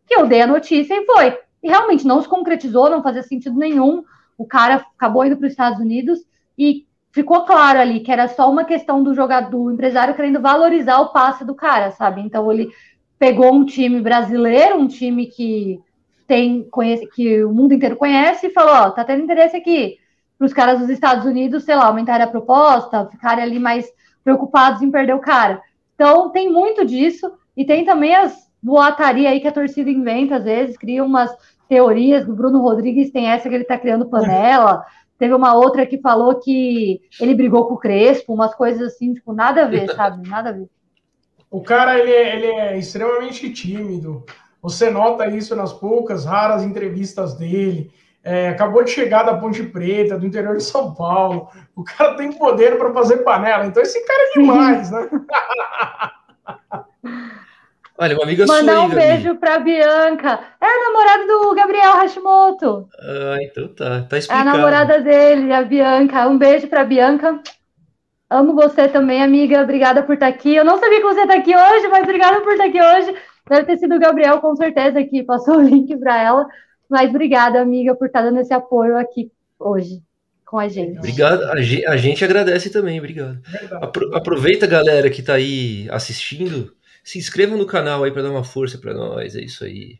Que eu dei a notícia e foi. E realmente não se concretizou, não fazia sentido nenhum. O cara acabou indo para os Estados Unidos e ficou claro ali que era só uma questão do jogador, do empresário querendo valorizar o passe do cara, sabe? Então ele pegou um time brasileiro, um time que tem conhece, que o mundo inteiro conhece e falou, ó, tá tendo interesse aqui para os caras dos Estados Unidos, sei lá, aumentarem a proposta, ficarem ali mais preocupados em perder o cara. Então, tem muito disso, e tem também as boataria aí que a torcida inventa, às vezes, cria umas teorias do Bruno Rodrigues, tem essa que ele tá criando panela, teve uma outra que falou que ele brigou com o Crespo, umas coisas assim, tipo, nada a ver, sabe? Nada a ver. O cara, ele é, ele é extremamente tímido. Você nota isso nas poucas, raras entrevistas dele. É, acabou de chegar da Ponte Preta, do interior de São Paulo. O cara tem poder para fazer panela. Então, esse cara é demais, né? [laughs] Olha, uma amiga Mandar sua um beijo para Bianca. É a namorada do Gabriel Hashimoto. Ah, então tá. Tá explicado. É a namorada dele, a Bianca. Um beijo para Bianca. Amo você também, amiga. Obrigada por estar aqui. Eu não sabia que você está aqui hoje, mas obrigada por estar aqui hoje. Deve ter sido o Gabriel, com certeza, que passou o link para ela. Mas obrigada, amiga, por estar dando esse apoio aqui hoje com a gente. Obrigado. A gente agradece também, obrigado. Apro aproveita, galera, que está aí assistindo. Se inscreva no canal aí para dar uma força para nós. É isso aí.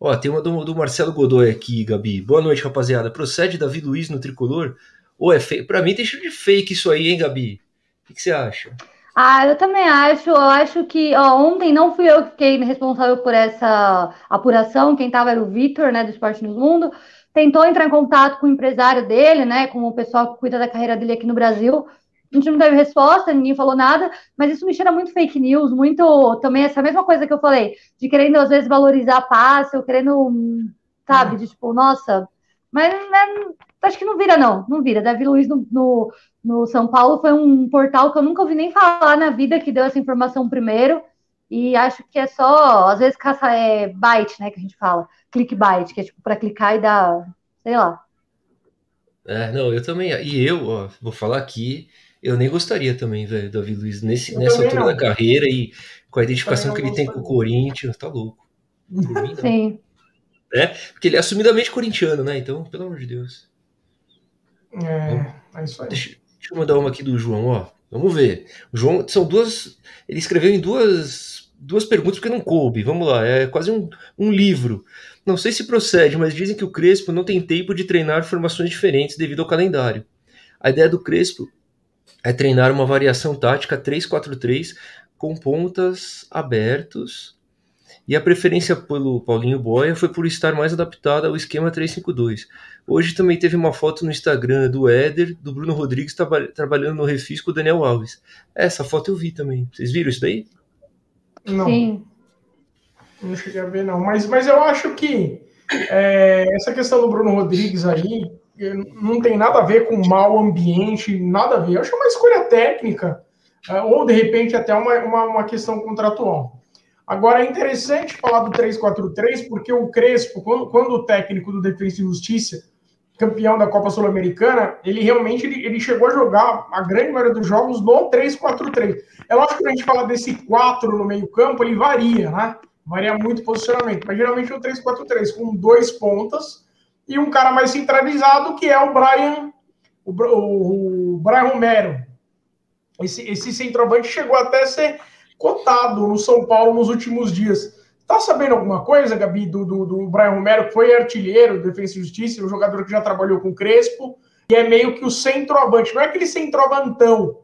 Ó, tem uma do, do, Marcelo Godoy aqui, Gabi. Boa noite, rapaziada. Procede Davi Luiz no tricolor? Ou é fake? Pra mim tem cheiro de fake isso aí, hein, Gabi? O que, que você acha? Ah, eu também acho. Eu acho que ó, ontem não fui eu que fiquei responsável por essa apuração. Quem estava era o Vitor, né, do Esporte no Mundo. Tentou entrar em contato com o empresário dele, né, com o pessoal que cuida da carreira dele aqui no Brasil. A gente não teve resposta, ninguém falou nada, mas isso me cheira muito fake news, muito também essa mesma coisa que eu falei, de querendo às vezes valorizar passe, ou querendo, sabe, de tipo, nossa, mas né, acho que não vira, não, não vira. Davi Luiz no, no no São Paulo foi um portal que eu nunca ouvi nem falar na vida que deu essa informação primeiro. E acho que é só, às vezes, caça é byte, né? Que a gente fala, clickbait, que é tipo para clicar e dar, sei lá. É, não, eu também. E eu, ó, vou falar aqui, eu nem gostaria também, velho, Davi Luiz, nesse, nessa altura da carreira e com a identificação que ele tem com o Corinthians, tá louco. Mim, Sim. É, porque ele é assumidamente corintiano, né? Então, pelo amor de Deus. É, é isso aí. Deixa, Deixa eu mandar uma aqui do João, ó. Vamos ver. O João, são duas. Ele escreveu em duas, duas perguntas porque não coube. Vamos lá, é quase um, um livro. Não sei se procede, mas dizem que o Crespo não tem tempo de treinar formações diferentes devido ao calendário. A ideia do Crespo é treinar uma variação tática 3-4-3 com pontas abertos e a preferência pelo Paulinho Boia foi por estar mais adaptada ao esquema 352. Hoje também teve uma foto no Instagram do Éder, do Bruno Rodrigues traba trabalhando no Refis com o Daniel Alves. Essa foto eu vi também. Vocês viram isso daí? Não. Sim. Não cheguei a ver, não. Mas, mas eu acho que é, essa questão do Bruno Rodrigues aí não tem nada a ver com mau ambiente, nada a ver. Eu acho uma escolha técnica, é, ou de repente até uma, uma, uma questão contratual. Agora é interessante falar do 3-4-3, porque o Crespo, quando, quando, o técnico do Defesa e Justiça, campeão da Copa Sul-Americana, ele realmente ele, ele, chegou a jogar a grande maioria dos jogos no 3-4-3. É lógico que a gente fala desse 4 no meio-campo, ele varia, né? Varia muito o posicionamento, mas geralmente é o 3-4-3, com dois pontas e um cara mais centralizado, que é o Brian, o, o, o Brian Romero. Esse, esse centroavante chegou até a ser cotado no São Paulo nos últimos dias. Tá sabendo alguma coisa, Gabi, do, do, do Brian Romero, que foi artilheiro do Defesa e Justiça, um jogador que já trabalhou com Crespo, e é meio que o centroavante. Não é aquele centroavantão,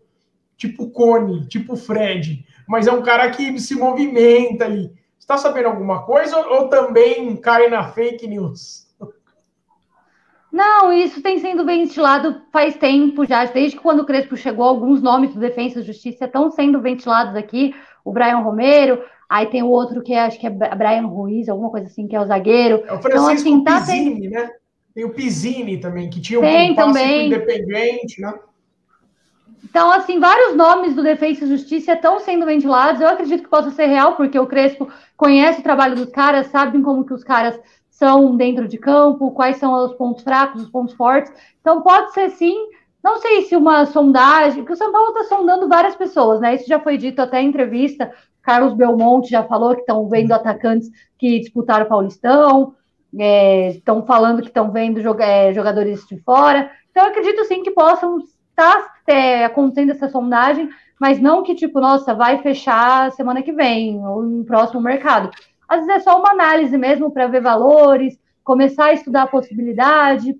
tipo Cone, tipo Fred, mas é um cara que se movimenta ali. Está sabendo alguma coisa ou, ou também cai na fake news? Não, isso tem sendo ventilado faz tempo já, desde quando o Crespo chegou, alguns nomes do Defesa e Justiça estão sendo ventilados aqui o Brian Romero, aí tem o outro que é, acho que é Brian Ruiz, alguma coisa assim, que é o zagueiro. É o Francisco então, assim, tá Pizzini, né? Tem o Pizzini também, que tinha um tem, também. independente, né? Então, assim, vários nomes do Defesa e Justiça estão sendo ventilados. Eu acredito que possa ser real, porque o Crespo conhece o trabalho dos caras, sabem como que os caras são dentro de campo, quais são os pontos fracos, os pontos fortes. Então, pode ser sim não sei se uma sondagem, porque o São Paulo está sondando várias pessoas, né? Isso já foi dito até em entrevista. Carlos Belmonte já falou que estão vendo atacantes que disputaram o Paulistão, estão é, falando que estão vendo é, jogadores de fora. Então, eu acredito sim que possam estar é, acontecendo essa sondagem, mas não que, tipo, nossa, vai fechar semana que vem ou no próximo mercado. Às vezes é só uma análise mesmo para ver valores, começar a estudar a possibilidade.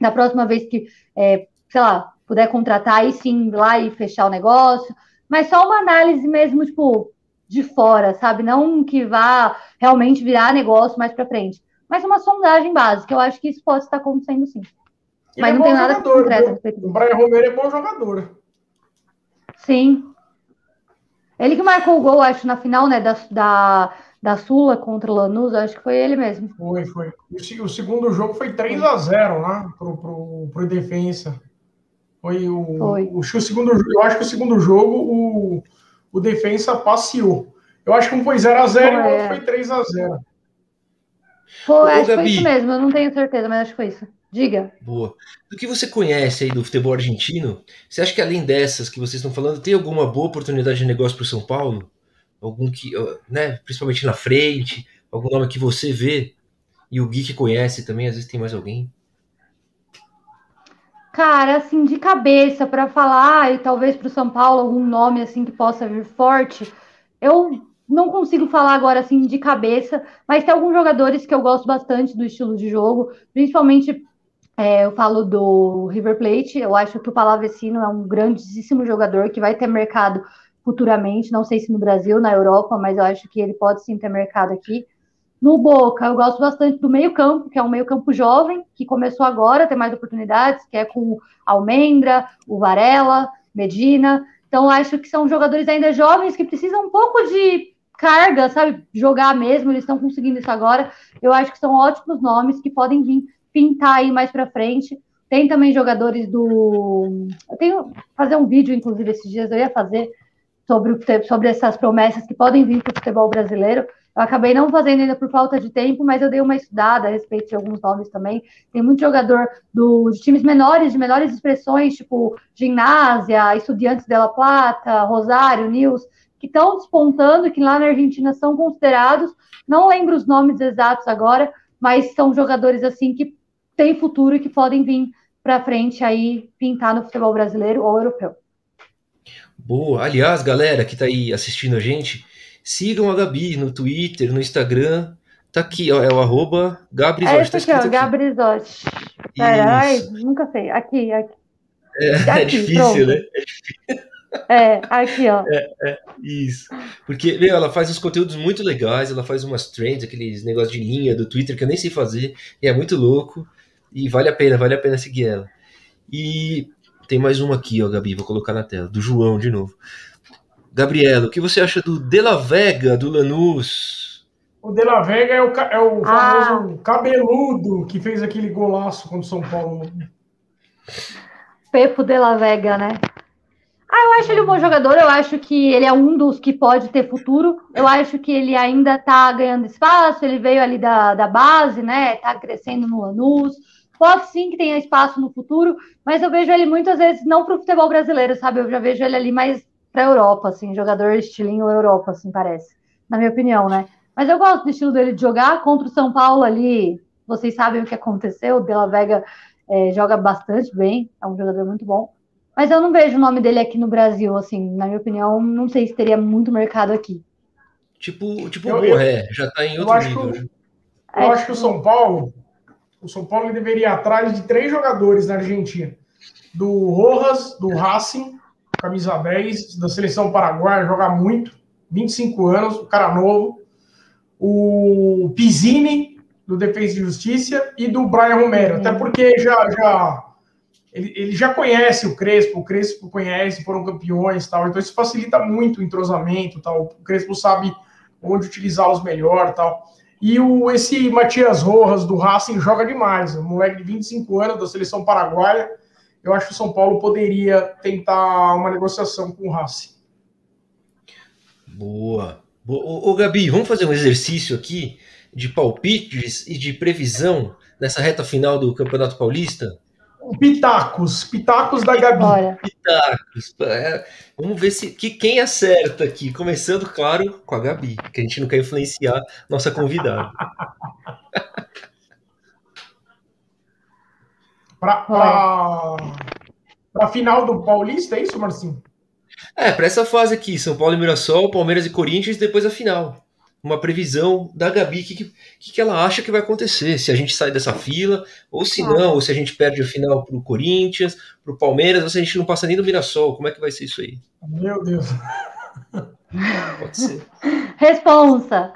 Da próxima vez que é, sei lá, puder contratar, aí sim, ir lá e fechar o negócio. Mas só uma análise mesmo, tipo, de fora, sabe? Não que vá realmente virar negócio mais para frente. Mas uma sondagem básica. Eu acho que isso pode estar acontecendo sim. Ele mas é não tem nada jogador, concreto. O Brian Romero é bom jogador. Sim. Ele que marcou o gol, acho, na final, né, da, da, da Sula contra o Lanús, acho que foi ele mesmo. Foi, foi. O, segundo jogo foi 3 a 0 lá pro, pro, pro Defensa. Foi o, foi. O, o, segundo Eu acho que o segundo jogo o, o Defensa passeou. Eu acho que um foi 0x0 e o outro é. foi 3x0. Foi, acho que foi isso mesmo, eu não tenho certeza, mas acho que foi isso. Diga. Boa. Do que você conhece aí do futebol argentino, você acha que além dessas que vocês estão falando, tem alguma boa oportunidade de negócio para o São Paulo? Algum que, né, principalmente na frente, algum nome que você vê e o Gui que conhece também, às vezes tem mais alguém? Cara, assim, de cabeça para falar e talvez para o São Paulo algum nome assim que possa vir forte, eu não consigo falar agora assim de cabeça, mas tem alguns jogadores que eu gosto bastante do estilo de jogo, principalmente é, eu falo do River Plate, eu acho que o Palavecino é um grandíssimo jogador que vai ter mercado futuramente, não sei se no Brasil, na Europa, mas eu acho que ele pode sim ter mercado aqui. No Boca, eu gosto bastante do meio-campo, que é um meio-campo jovem, que começou agora a ter mais oportunidades, que é com Almendra, o Varela, Medina. Então, acho que são jogadores ainda jovens que precisam um pouco de carga, sabe? Jogar mesmo, eles estão conseguindo isso agora. Eu acho que são ótimos nomes que podem vir pintar aí mais para frente. Tem também jogadores do. Eu tenho fazer um vídeo, inclusive, esses dias eu ia fazer sobre, o, sobre essas promessas que podem vir para o futebol brasileiro. Eu acabei não fazendo ainda por falta de tempo, mas eu dei uma estudada a respeito de alguns nomes também. Tem muito jogador do, de times menores, de menores expressões, tipo Ginásia, Estudiantes de La Plata, Rosário, News, que estão despontando, que lá na Argentina são considerados. Não lembro os nomes exatos agora, mas são jogadores assim que tem futuro e que podem vir para frente aí pintar no futebol brasileiro ou europeu. Boa. Aliás, galera que está aí assistindo a gente, sigam a Gabi no Twitter, no Instagram. Tá aqui, ó, é o arroba Gabrizotti. É esse tá aqui, ó, Gabrizotti. Ai, nunca sei. Aqui, aqui. É, é aqui, é difícil, pronto. né? É difícil. É, aqui, ó. É, é, isso. Porque, meu, ela faz uns conteúdos muito legais, ela faz umas trends, aqueles negócios de linha do Twitter que eu nem sei fazer, e é muito louco. E vale a pena, vale a pena seguir ela. E tem mais uma aqui, ó, Gabi, vou colocar na tela, do João de novo. Gabriela, o que você acha do De La Vega, do Lanús? O De La Vega é o, é o ah. famoso cabeludo que fez aquele golaço contra o São Paulo. Pepo De La Vega, né? Ah, eu acho ele um bom jogador, eu acho que ele é um dos que pode ter futuro. Eu acho que ele ainda tá ganhando espaço, ele veio ali da, da base, né? Tá crescendo no Lanús pode sim que tenha espaço no futuro, mas eu vejo ele muitas vezes não para o futebol brasileiro, sabe? Eu já vejo ele ali mais para a Europa, assim, jogador estilinho Europa, assim, parece, na minha opinião, né? Mas eu gosto do estilo dele de jogar contra o São Paulo ali. Vocês sabem o que aconteceu, o De La Vega é, joga bastante bem, é um jogador muito bom. Mas eu não vejo o nome dele aqui no Brasil, assim, na minha opinião, não sei se teria muito mercado aqui. Tipo, tipo eu, o Borré, já tá em outro eu nível. Que, eu é, acho que o São Paulo o São Paulo deveria ir atrás de três jogadores na Argentina. Do Rojas, do Racing, camisa 10, da seleção paraguaia, joga muito, 25 anos, o cara novo. O Pizzini, do Defesa e Justiça, e do Brian Romero. Até porque já, já ele, ele, já conhece o Crespo, o Crespo conhece, foram campeões tal. Então isso facilita muito o entrosamento tal. O Crespo sabe onde utilizá-los melhor tal. E o, esse Matias Rojas do Racing joga demais. Um moleque de 25 anos da seleção paraguaia. Eu acho que o São Paulo poderia tentar uma negociação com o Racing. Boa. Ô, ô, Gabi, vamos fazer um exercício aqui de palpites e de previsão nessa reta final do Campeonato Paulista? Pitacos, pitacos da Gabi. Bora. Pitacos. É, vamos ver se que, quem acerta aqui. Começando, claro, com a Gabi, que a gente não quer influenciar nossa convidada. [laughs] Para a final do Paulista, é isso, Marcinho? É, para essa fase aqui, São Paulo e Mirassol, Palmeiras e Corinthians, depois a final uma previsão da Gabi, o que, que, que, ela acha que vai acontecer, se a gente sai dessa fila, ou se não, ou se a gente perde o final para o Corinthians, para o Palmeiras, ou se a gente não passa nem do Mirassol, como é que vai ser isso aí? Meu Deus. Pode ser. Responsa.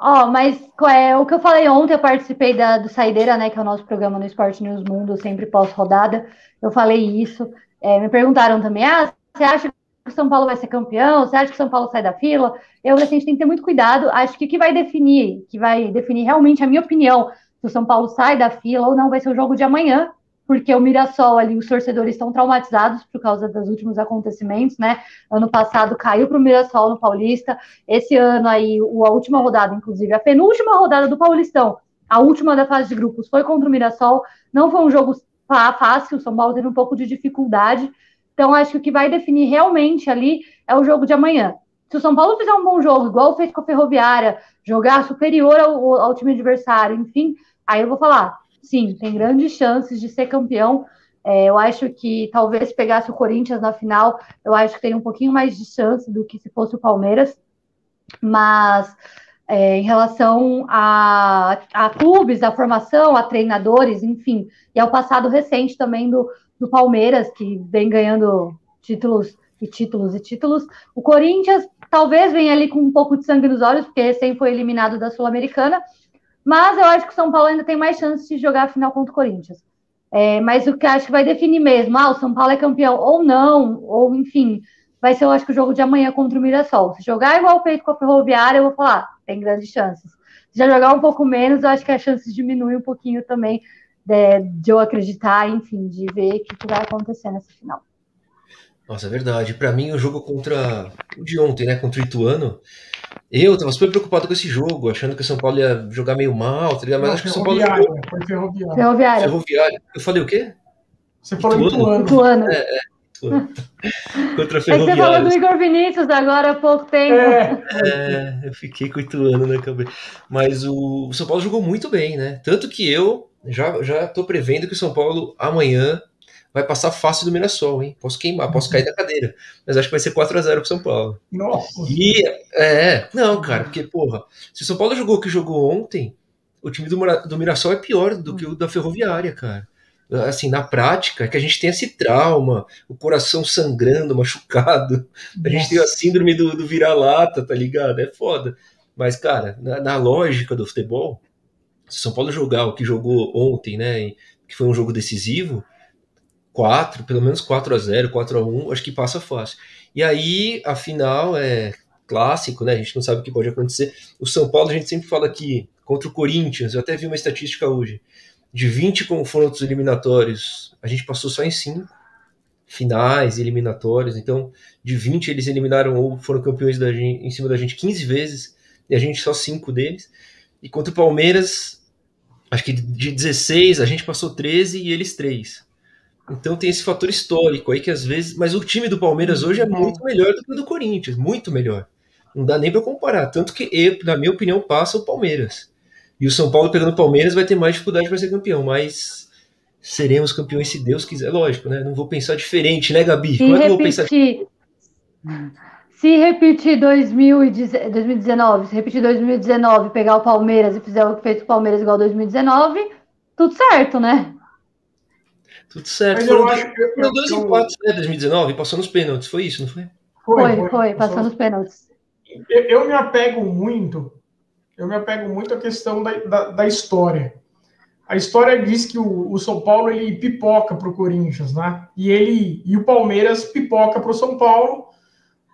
Ó, oh, mas é, o que eu falei ontem, eu participei da, do Saideira, né, que é o nosso programa no Esporte News Mundo, sempre pós-rodada, eu falei isso, é, me perguntaram também, ah, você acha que o São Paulo vai ser campeão? Você acha que o São Paulo sai da fila? Eu assim, a gente tem que ter muito cuidado. Acho que o que vai definir, que vai definir realmente a minha opinião, se o São Paulo sai da fila ou não, vai ser o jogo de amanhã, porque o Mirassol ali, os torcedores estão traumatizados por causa dos últimos acontecimentos, né? Ano passado caiu para o Mirassol no Paulista, esse ano aí, a última rodada, inclusive, a penúltima rodada do Paulistão, a última da fase de grupos foi contra o Mirassol, não foi um jogo fácil, o São Paulo teve um pouco de dificuldade, então acho que o que vai definir realmente ali é o jogo de amanhã. Se o São Paulo fizer um bom jogo, igual fez com a Ferroviária, jogar superior ao, ao time adversário, enfim, aí eu vou falar, sim, tem grandes chances de ser campeão. É, eu acho que talvez pegasse o Corinthians na final, eu acho que tem um pouquinho mais de chance do que se fosse o Palmeiras. Mas é, em relação a, a, clubes, a formação, a treinadores, enfim, e ao passado recente também do, do Palmeiras, que vem ganhando títulos e títulos e títulos. O Corinthians talvez venha ali com um pouco de sangue nos olhos, porque recém foi eliminado da Sul-Americana, mas eu acho que o São Paulo ainda tem mais chances de jogar a final contra o Corinthians. É, mas o que acho que vai definir mesmo, ah, o São Paulo é campeão ou não, ou enfim, vai ser, eu acho que o jogo de amanhã contra o Mirassol. Se jogar igual feito com a Ferroviária, eu vou falar, tem grandes chances. Se já jogar um pouco menos, eu acho que as chances diminuem um pouquinho também de, de eu acreditar, enfim, de ver o que vai acontecer nessa final. Nossa, é verdade. Para mim, o jogo contra o de ontem, né, contra o Ituano, eu tava super preocupado com esse jogo, achando que o São Paulo ia jogar meio mal, tá ligado? Mas Não, acho que o São Paulo jogou... Foi ferroviário. ferroviário. Ferroviário. Eu falei o quê? Você falou Ituano. Ituano. É, é. [laughs] Contra a Ferroviária. É que você falou do Igor Vinícius agora há pouco tempo. É, é eu fiquei com o Ituano na cabeça. Mas o, o São Paulo jogou muito bem, né? Tanto que eu já, já tô prevendo que o São Paulo amanhã vai passar fácil do Mirassol, hein? Posso queimar, posso cair da cadeira. Mas acho que vai ser 4x0 pro São Paulo. Nossa. E, é, não, cara, porque, porra, se o São Paulo jogou o que jogou ontem, o time do, do Mirassol é pior do que o da Ferroviária, cara. Assim, na prática, é que a gente tem esse trauma, o coração sangrando, machucado. A gente tem a síndrome do, do vira-lata, tá ligado? É foda. Mas, cara, na, na lógica do futebol, se o São Paulo jogar o que jogou ontem, né, que foi um jogo decisivo, 4, pelo menos 4 a 0 4 a 1 acho que passa fácil. E aí, a final é clássico, né? A gente não sabe o que pode acontecer. O São Paulo, a gente sempre fala que contra o Corinthians, eu até vi uma estatística hoje, de 20 confrontos eliminatórios, a gente passou só em 5 finais eliminatórios. Então, de 20 eles eliminaram ou foram campeões da gente, em cima da gente 15 vezes, e a gente só 5 deles. E contra o Palmeiras, acho que de 16 a gente passou 13 e eles 3. Então tem esse fator histórico aí que às vezes. Mas o time do Palmeiras hoje é uhum. muito melhor do que o do Corinthians, muito melhor. Não dá nem para comparar. Tanto que, eu, na minha opinião, passa o Palmeiras. E o São Paulo pegando o Palmeiras vai ter mais dificuldade para ser campeão, mas seremos campeões se Deus quiser. Lógico, né? Não vou pensar diferente, né, Gabi? Se Como é que eu vou pensar Se repetir 2019, se repetir 2019, pegar o Palmeiras e fizer o que fez o Palmeiras igual 2019, tudo certo, né? Tudo certo. Mas Foram, acho que foram dois empates, né, 2019, passou nos pênaltis, foi isso, não foi? Foi, foi, foi passou nos pênaltis. Eu, eu, me apego muito, eu me apego muito à questão da, da, da história. A história diz que o, o São Paulo ele pipoca para o Corinthians, né? E ele e o Palmeiras pipoca para o São Paulo,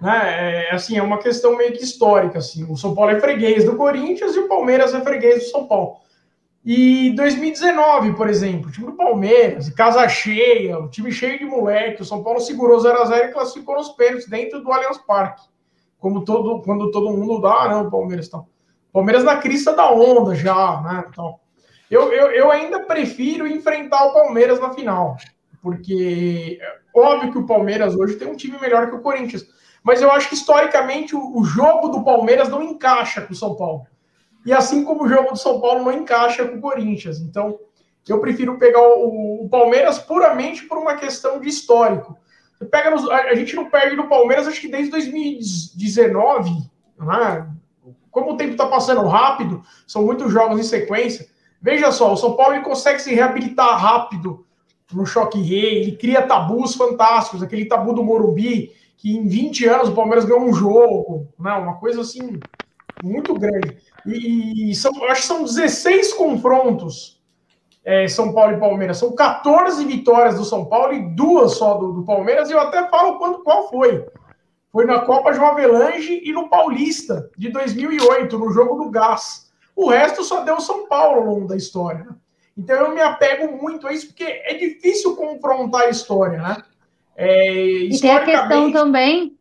né? É, assim é uma questão meio que histórica, assim. O São Paulo é freguês do Corinthians e o Palmeiras é freguês do São Paulo. E 2019, por exemplo, o time do Palmeiras, casa cheia, o time cheio de moleque, o São Paulo segurou 0 a 0 e classificou nos pênaltis dentro do Allianz Parque. Como todo, quando todo mundo dá, ah, não, o Palmeiras tá. Palmeiras na crista da onda já, né? Então, eu, eu, eu ainda prefiro enfrentar o Palmeiras na final, porque é óbvio que o Palmeiras hoje tem um time melhor que o Corinthians, mas eu acho que historicamente o, o jogo do Palmeiras não encaixa com o São Paulo. E assim como o jogo do São Paulo não encaixa com o Corinthians. Então, eu prefiro pegar o, o Palmeiras puramente por uma questão de histórico. Você pega nos, a, a, gente não perde do Palmeiras, acho que desde 2019, né? como o tempo está passando rápido, são muitos jogos em sequência. Veja só, o São Paulo ele consegue se reabilitar rápido no choque rei, ele cria tabus fantásticos, aquele tabu do Morumbi, que em 20 anos o Palmeiras ganhou um jogo, né? uma coisa assim muito grande. E, e são, acho que são 16 confrontos é, São Paulo e Palmeiras. São 14 vitórias do São Paulo e duas só do, do Palmeiras. E eu até falo quando, qual foi. foi na Copa João Avelange e no Paulista de 2008, no jogo do Gás. O resto só deu São Paulo ao longo da história. Né? Então eu me apego muito a isso, porque é difícil confrontar a história, né? É, e tem a questão também.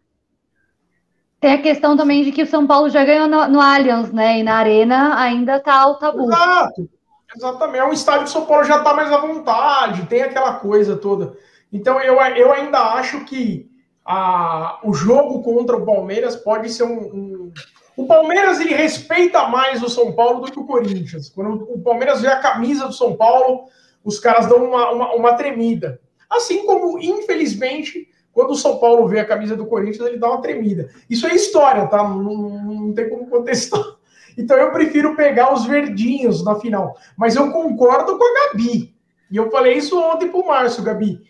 Tem a questão também de que o São Paulo já ganhou no, no Allianz, né? E na Arena ainda tá o tabu. Exato, exatamente. É um estádio que o São Paulo já tá mais à vontade, tem aquela coisa toda. Então eu, eu ainda acho que a, o jogo contra o Palmeiras pode ser um, um, O Palmeiras ele respeita mais o São Paulo do que o Corinthians. Quando o Palmeiras vê a camisa do São Paulo, os caras dão uma, uma, uma tremida. Assim como, infelizmente, quando o São Paulo vê a camisa do Corinthians, ele dá uma tremida. Isso é história, tá? Não, não tem como contestar. [laughs] Então eu prefiro pegar os verdinhos na final. Mas eu concordo com a Gabi. E eu falei isso ontem pro Márcio, Gabi.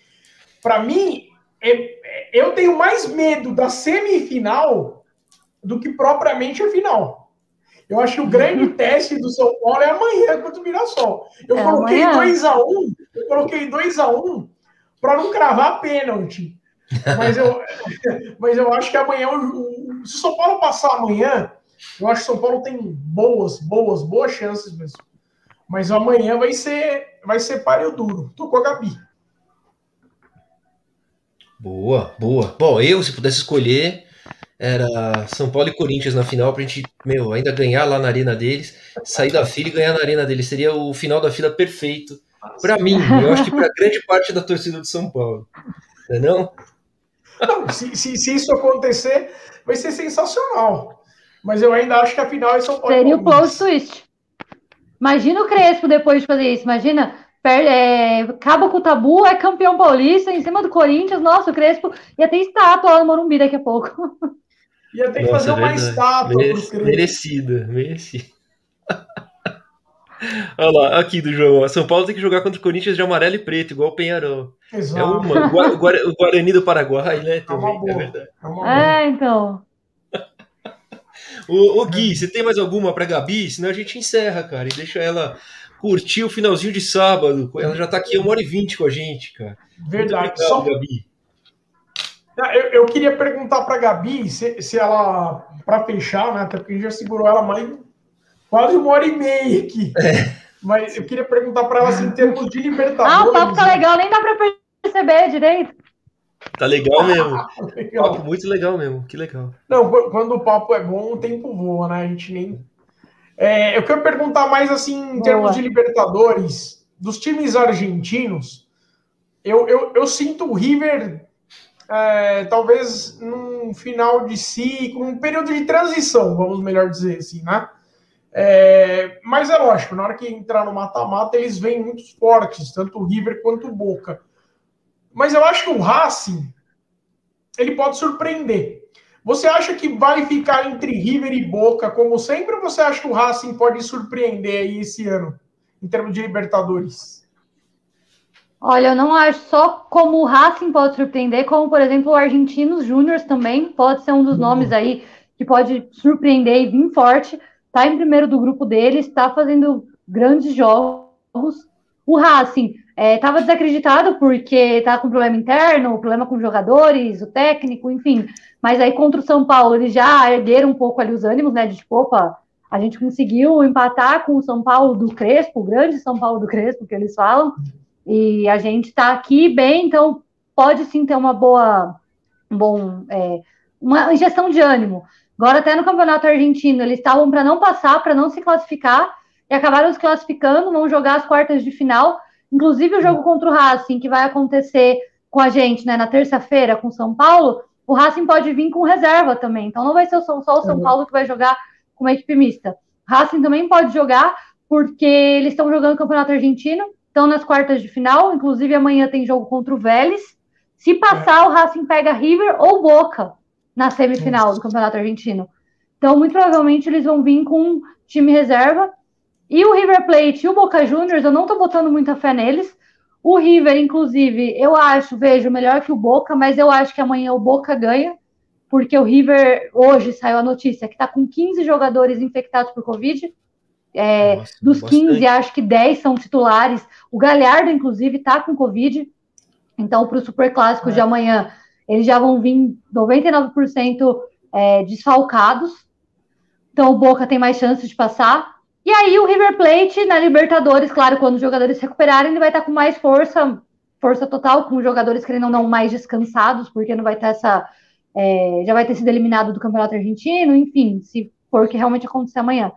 Para mim, é, eu tenho mais medo da semifinal do que propriamente a final. Eu acho que o grande [laughs] teste do São Paulo é amanhã contra o Mirassol. Eu é coloquei 2x1, um, eu coloquei 2x1 um para não cravar pênalti. Mas eu, [laughs] mas eu acho que amanhã, se o São Paulo passar amanhã, eu acho que o São Paulo tem boas, boas, boas chances mesmo. Mas amanhã vai ser, vai ser páreo duro. Tô com a Gabi. Boa, boa. Bom, eu, se pudesse escolher, era São Paulo e Corinthians na final pra gente, meu, ainda ganhar lá na arena deles, sair da fila e ganhar na arena deles. Seria o final da fila perfeito. Para mim, eu acho que para grande parte da torcida de São Paulo. Não é não? Não se, se, se, isso acontecer, vai ser sensacional. Mas eu ainda acho que a final é São Paulo. Seria o close twist. Imagina o Crespo depois de fazer isso. Imagina é, acaba com o tabu, é campeão paulista em cima do Corinthians. Nossa, o Crespo ia ter estátua lá no Morumbi daqui a pouco. Ia ter que Nossa, fazer uma é estátua Merec Merecida, merecida. [laughs] Olha lá, aqui do João. São Paulo tem que jogar contra o Corinthians de amarelo e preto, igual o Penharol. Exato. É uma. O, Guarani do Paraguai, né? Também, é, é verdade. É, é então. [laughs] o, o Gui, você tem mais alguma para Gabi? Senão a gente encerra, cara, e deixa ela curtir o finalzinho de sábado. Ela já está aqui uma hora e vinte com a gente, cara. Verdade. Obrigado, Só... Gabi. Eu, eu, queria perguntar para a Gabi se, se ela, para fechar, né? Até porque a gente já segurou ela mais quase uma hora e meia aqui. É. Mas eu queria perguntar para ela assim, em termos de Libertadores. Ah, o papo tá legal, nem dá para perceber direito. Tá legal mesmo. [laughs] legal. Papo muito legal mesmo, que legal. Não, quando o papo é bom, o tempo voa, né? A gente nem é, eu quero perguntar mais assim, em Boa. termos de Libertadores, dos times argentinos, eu, eu, eu sinto o River é, talvez num final de ciclo, um período de transição, vamos melhor dizer assim, né? É, mas é lógico, na hora que entrar no mata-mata, eles vêm muito fortes, tanto o River quanto o Boca. Mas eu acho que o Racing ele pode surpreender. Você acha que vai ficar entre River e Boca, como sempre, ou você acha que o Racing pode surpreender aí esse ano, em termos de Libertadores? Olha, eu não acho só como o Racing pode surpreender, como, por exemplo, o Argentinos Júnior também pode ser um dos uhum. nomes aí que pode surpreender e vir forte. Está em primeiro do grupo deles, está fazendo grandes jogos. O Racing estava é, desacreditado porque está com problema interno, problema com jogadores, o técnico, enfim. Mas aí contra o São Paulo, eles já ergueram um pouco ali os ânimos, né? De tipo, opa, a gente conseguiu empatar com o São Paulo do Crespo, o grande São Paulo do Crespo, que eles falam, e a gente está aqui bem, então pode sim ter uma boa, um bom, é, uma injeção de ânimo. Agora, até no Campeonato Argentino, eles estavam para não passar, para não se classificar, e acabaram se classificando, vão jogar as quartas de final, inclusive o jogo contra o Racing, que vai acontecer com a gente, né, na terça-feira, com São Paulo, o Racing pode vir com reserva também. Então não vai ser só o São Paulo que vai jogar com uma equipe mista. O Racing também pode jogar, porque eles estão jogando o Campeonato Argentino, estão nas quartas de final, inclusive amanhã tem jogo contra o Vélez. Se passar, é. o Racing pega River ou Boca na semifinal do Campeonato Argentino. Então, muito provavelmente, eles vão vir com time reserva. E o River Plate e o Boca Juniors, eu não estou botando muita fé neles, o River, inclusive, eu acho, vejo, melhor que o Boca, mas eu acho que amanhã o Boca ganha, porque o River, hoje saiu a notícia que está com 15 jogadores infectados por Covid. É, Nossa, dos bastante. 15, acho que 10 são titulares. O Galhardo, inclusive, está com Covid. Então, para o Super Clássico é. de amanhã, eles já vão vir 99% é, desfalcados. Então o Boca tem mais chances de passar. E aí o River Plate na Libertadores, claro, quando os jogadores se recuperarem, ele vai estar com mais força, força total, com os jogadores querendo não mais descansados, porque não vai ter essa. É, já vai ter sido eliminado do Campeonato Argentino, enfim, se for o que realmente acontecer amanhã.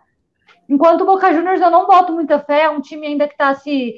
Enquanto o Boca Juniors eu não boto muita fé, é um time ainda que está se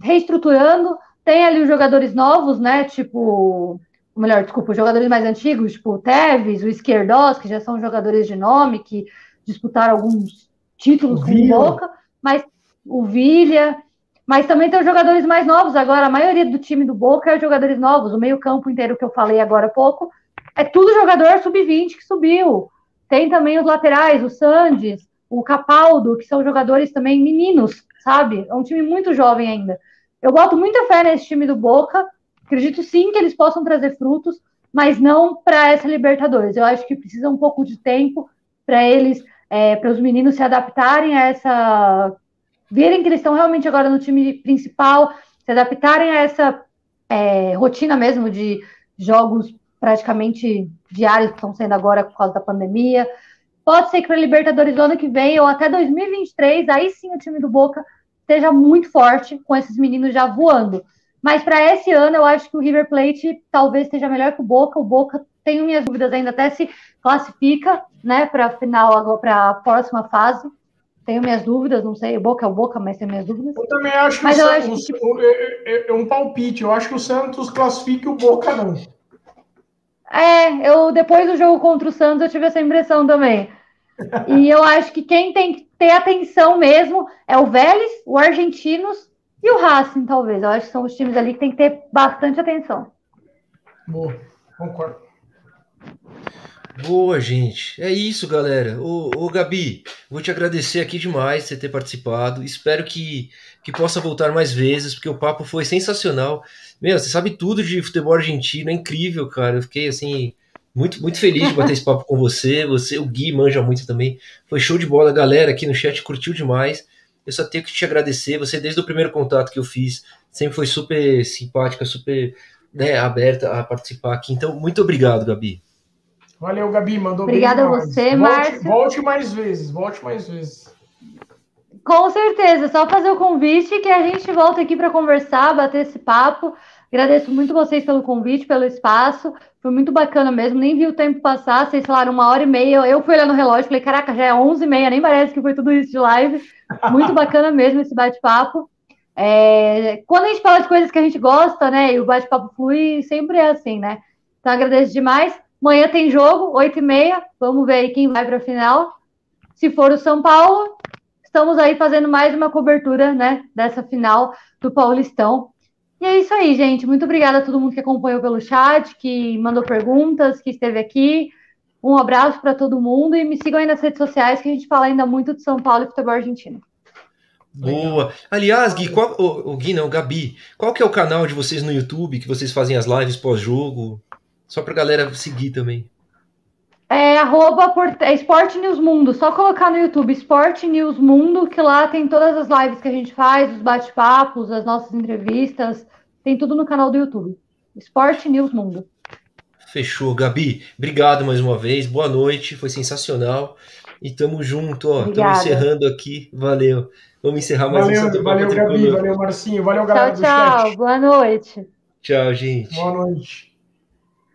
reestruturando, tem ali os jogadores novos, né? Tipo, melhor, desculpa, os jogadores mais antigos, tipo o Tevez, o Esquerdos, que já são jogadores de nome, que disputaram alguns títulos com o Boca, mas o Vilha, mas também tem os jogadores mais novos agora, a maioria do time do Boca é jogadores novos, o meio-campo inteiro que eu falei agora há pouco, é tudo jogador sub-20 que subiu. Tem também os laterais, o Sandes, o Capaldo, que são jogadores também meninos, sabe? É um time muito jovem ainda. Eu boto muita fé nesse time do Boca. Acredito sim que eles possam trazer frutos, mas não para essa Libertadores. Eu acho que precisa um pouco de tempo para eles, é, para os meninos se adaptarem a essa. verem que eles estão realmente agora no time principal, se adaptarem a essa é, rotina mesmo de jogos praticamente diários que estão sendo agora por causa da pandemia. Pode ser que para Libertadores do ano que vem ou até 2023, aí sim o time do Boca esteja muito forte com esses meninos já voando. Mas para esse ano, eu acho que o River Plate talvez esteja melhor que o Boca. O Boca, tenho minhas dúvidas ainda, até se classifica né, para a final, para a próxima fase. Tenho minhas dúvidas, não sei, o Boca é o Boca, mas tenho minhas dúvidas. Eu também acho que, mas o, eu acho que... É, é, é um palpite. Eu acho que o Santos classifica e o Boca não. É, eu depois do jogo contra o Santos eu tive essa impressão também. E eu acho que quem tem que ter atenção mesmo é o Vélez, o Argentinos e o Racing, talvez. Eu acho que são os times ali que tem que ter bastante atenção. Boa, concordo. Boa, gente. É isso, galera. Ô, ô, Gabi, vou te agradecer aqui demais você ter participado. Espero que, que possa voltar mais vezes, porque o papo foi sensacional. Meu, você sabe tudo de futebol argentino, é incrível, cara. Eu fiquei assim, muito, muito feliz de bater esse papo com você. Você, o Gui, manja muito também. Foi show de bola, galera aqui no chat curtiu demais. Eu só tenho que te agradecer. Você, desde o primeiro contato que eu fiz, sempre foi super simpática, super né, aberta a participar aqui. Então, muito obrigado, Gabi. Valeu, Gabi. Mandou Obrigada a você, Márcio. Volte mais vezes, volte mais vezes. Com certeza, só fazer o convite que a gente volta aqui para conversar, bater esse papo. Agradeço muito vocês pelo convite, pelo espaço. Foi muito bacana mesmo, nem vi o tempo passar. Vocês falaram uma hora e meia. Eu fui olhando no relógio, falei, caraca, já é 11 e meia, nem parece que foi tudo isso de live. Muito bacana mesmo esse bate-papo. É, quando a gente fala de coisas que a gente gosta, né, e o bate-papo flui, sempre é assim, né? Então agradeço demais. Amanhã tem jogo, 8 e meia. Vamos ver aí quem vai para a final. Se for o São Paulo, estamos aí fazendo mais uma cobertura, né, dessa final do Paulistão. E é isso aí, gente. Muito obrigada a todo mundo que acompanhou pelo chat, que mandou perguntas, que esteve aqui. Um abraço para todo mundo e me sigam aí nas redes sociais que a gente fala ainda muito de São Paulo e futebol argentino. Boa. Aliás, Gui, qual, o, o Gui não, Gabi, qual que é o canal de vocês no YouTube que vocês fazem as lives pós-jogo? Só para galera seguir também. É arroba é Esporte News Mundo. Só colocar no YouTube Esporte News Mundo, que lá tem todas as lives que a gente faz, os bate-papos, as nossas entrevistas. Tem tudo no canal do YouTube. Esporte News Mundo. Fechou, Gabi. Obrigado mais uma vez. Boa noite. Foi sensacional. E tamo junto, ó. Estamos encerrando aqui. Valeu. Vamos encerrar mais valeu, um Valeu, Gabi. Valeu, Marcinho. Valeu, galera tchau, tchau. Boa noite. Tchau, gente. Boa noite.